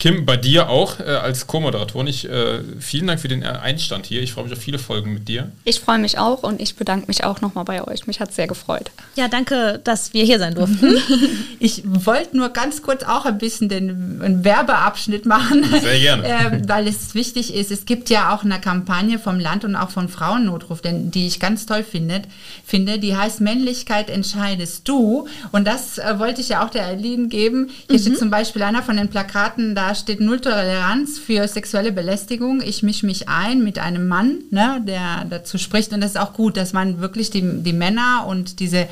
Kim, bei dir auch äh, als Co-Moderatorin. Ich, äh, vielen Dank für den Einstand hier. Ich freue mich auf viele Folgen mit dir. Ich freue mich auch und ich bedanke mich auch nochmal bei euch. Mich hat es sehr gefreut. Ja, danke, dass wir hier sein durften. ich wollte nur ganz kurz auch ein bisschen den einen Werbeabschnitt machen. Sehr gerne. äh, weil es wichtig ist. Es gibt ja auch eine Kampagne vom Land und auch vom Frauennotruf, denn, die ich ganz toll finde, finde. Die heißt Männlichkeit entscheidest du. Und das äh, wollte ich ja auch der Eileen geben. Hier mhm. steht zum Beispiel einer von den Plakaten da steht Null Toleranz für sexuelle Belästigung. Ich mische mich ein mit einem Mann, ne, der dazu spricht. Und das ist auch gut, dass man wirklich die, die Männer und diese,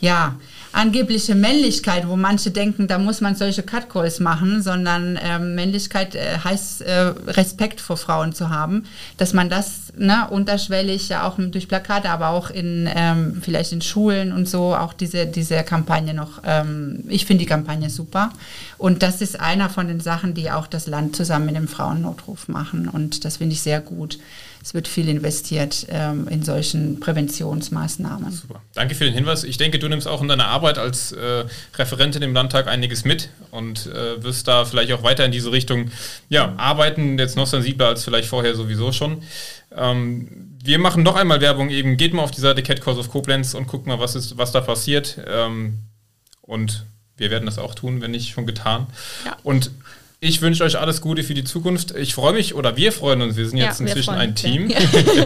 ja, angebliche Männlichkeit, wo manche denken, da muss man solche Cutcalls machen, sondern ähm, Männlichkeit äh, heißt äh, Respekt vor Frauen zu haben, dass man das ne, unterschwellig ja auch durch Plakate, aber auch in ähm, vielleicht in Schulen und so auch diese diese Kampagne noch. Ähm, ich finde die Kampagne super und das ist einer von den Sachen, die auch das Land zusammen mit dem Frauennotruf machen und das finde ich sehr gut es wird viel investiert ähm, in solchen Präventionsmaßnahmen. Super. Danke für den Hinweis. Ich denke, du nimmst auch in deiner Arbeit als äh, Referentin im Landtag einiges mit und äh, wirst da vielleicht auch weiter in diese Richtung ja, arbeiten, jetzt noch sensibler als vielleicht vorher sowieso schon. Ähm, wir machen noch einmal Werbung eben. Geht mal auf die Seite Cat Cause of Koblenz und guckt mal, was, ist, was da passiert. Ähm, und wir werden das auch tun, wenn nicht schon getan. Ja. Und ich wünsche euch alles Gute für die Zukunft. Ich freue mich, oder wir freuen uns, wir sind jetzt ja, inzwischen ein Team. Ja.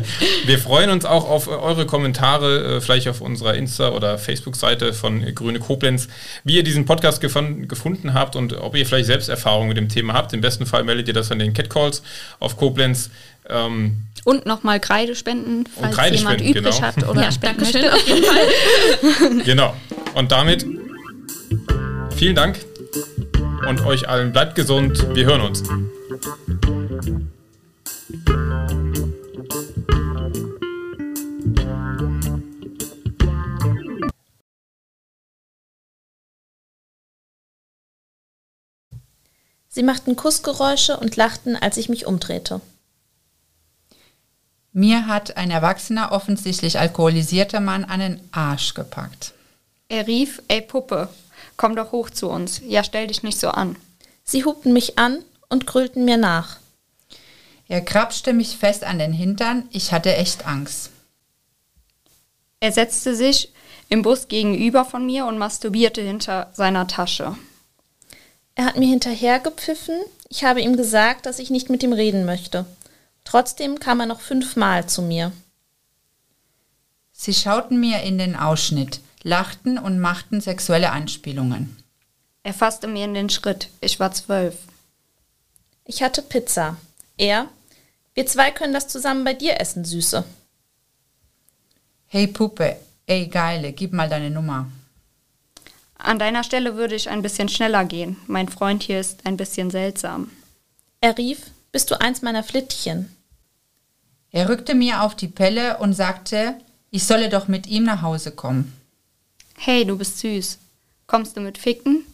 wir freuen uns auch auf eure Kommentare, äh, vielleicht auf unserer Insta- oder Facebook-Seite von Grüne Koblenz, wie ihr diesen Podcast gefunden habt und ob ihr vielleicht selbst Erfahrungen mit dem Thema habt. Im besten Fall meldet ihr das an den Catcalls auf Koblenz. Ähm, und nochmal Kreide spenden, falls Kreide jemand spenden, übrig genau. hat oder ja, spenden möchte. Auf jeden Fall. genau. Und damit vielen Dank und euch allen bleibt gesund. Wir hören uns. Sie machten Kussgeräusche und lachten, als ich mich umdrehte. Mir hat ein erwachsener, offensichtlich alkoholisierter Mann an den Arsch gepackt. Er rief, ey Puppe, Komm doch hoch zu uns. Ja, stell dich nicht so an. Sie hubten mich an und grüllten mir nach. Er krapschte mich fest an den Hintern. Ich hatte echt Angst. Er setzte sich im Bus gegenüber von mir und masturbierte hinter seiner Tasche. Er hat mir hinterhergepfiffen. Ich habe ihm gesagt, dass ich nicht mit ihm reden möchte. Trotzdem kam er noch fünfmal zu mir. Sie schauten mir in den Ausschnitt lachten und machten sexuelle Anspielungen. Er fasste mir in den Schritt. Ich war zwölf. Ich hatte Pizza. Er, wir zwei können das zusammen bei dir essen, Süße. Hey Puppe, ey Geile, gib mal deine Nummer. An deiner Stelle würde ich ein bisschen schneller gehen. Mein Freund hier ist ein bisschen seltsam. Er rief, bist du eins meiner Flittchen? Er rückte mir auf die Pelle und sagte, ich solle doch mit ihm nach Hause kommen. Hey, du bist süß. Kommst du mit Ficken?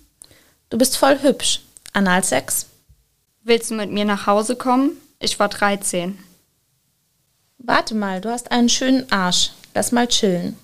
Du bist voll hübsch. Analsex? Willst du mit mir nach Hause kommen? Ich war 13. Warte mal, du hast einen schönen Arsch. Lass mal chillen.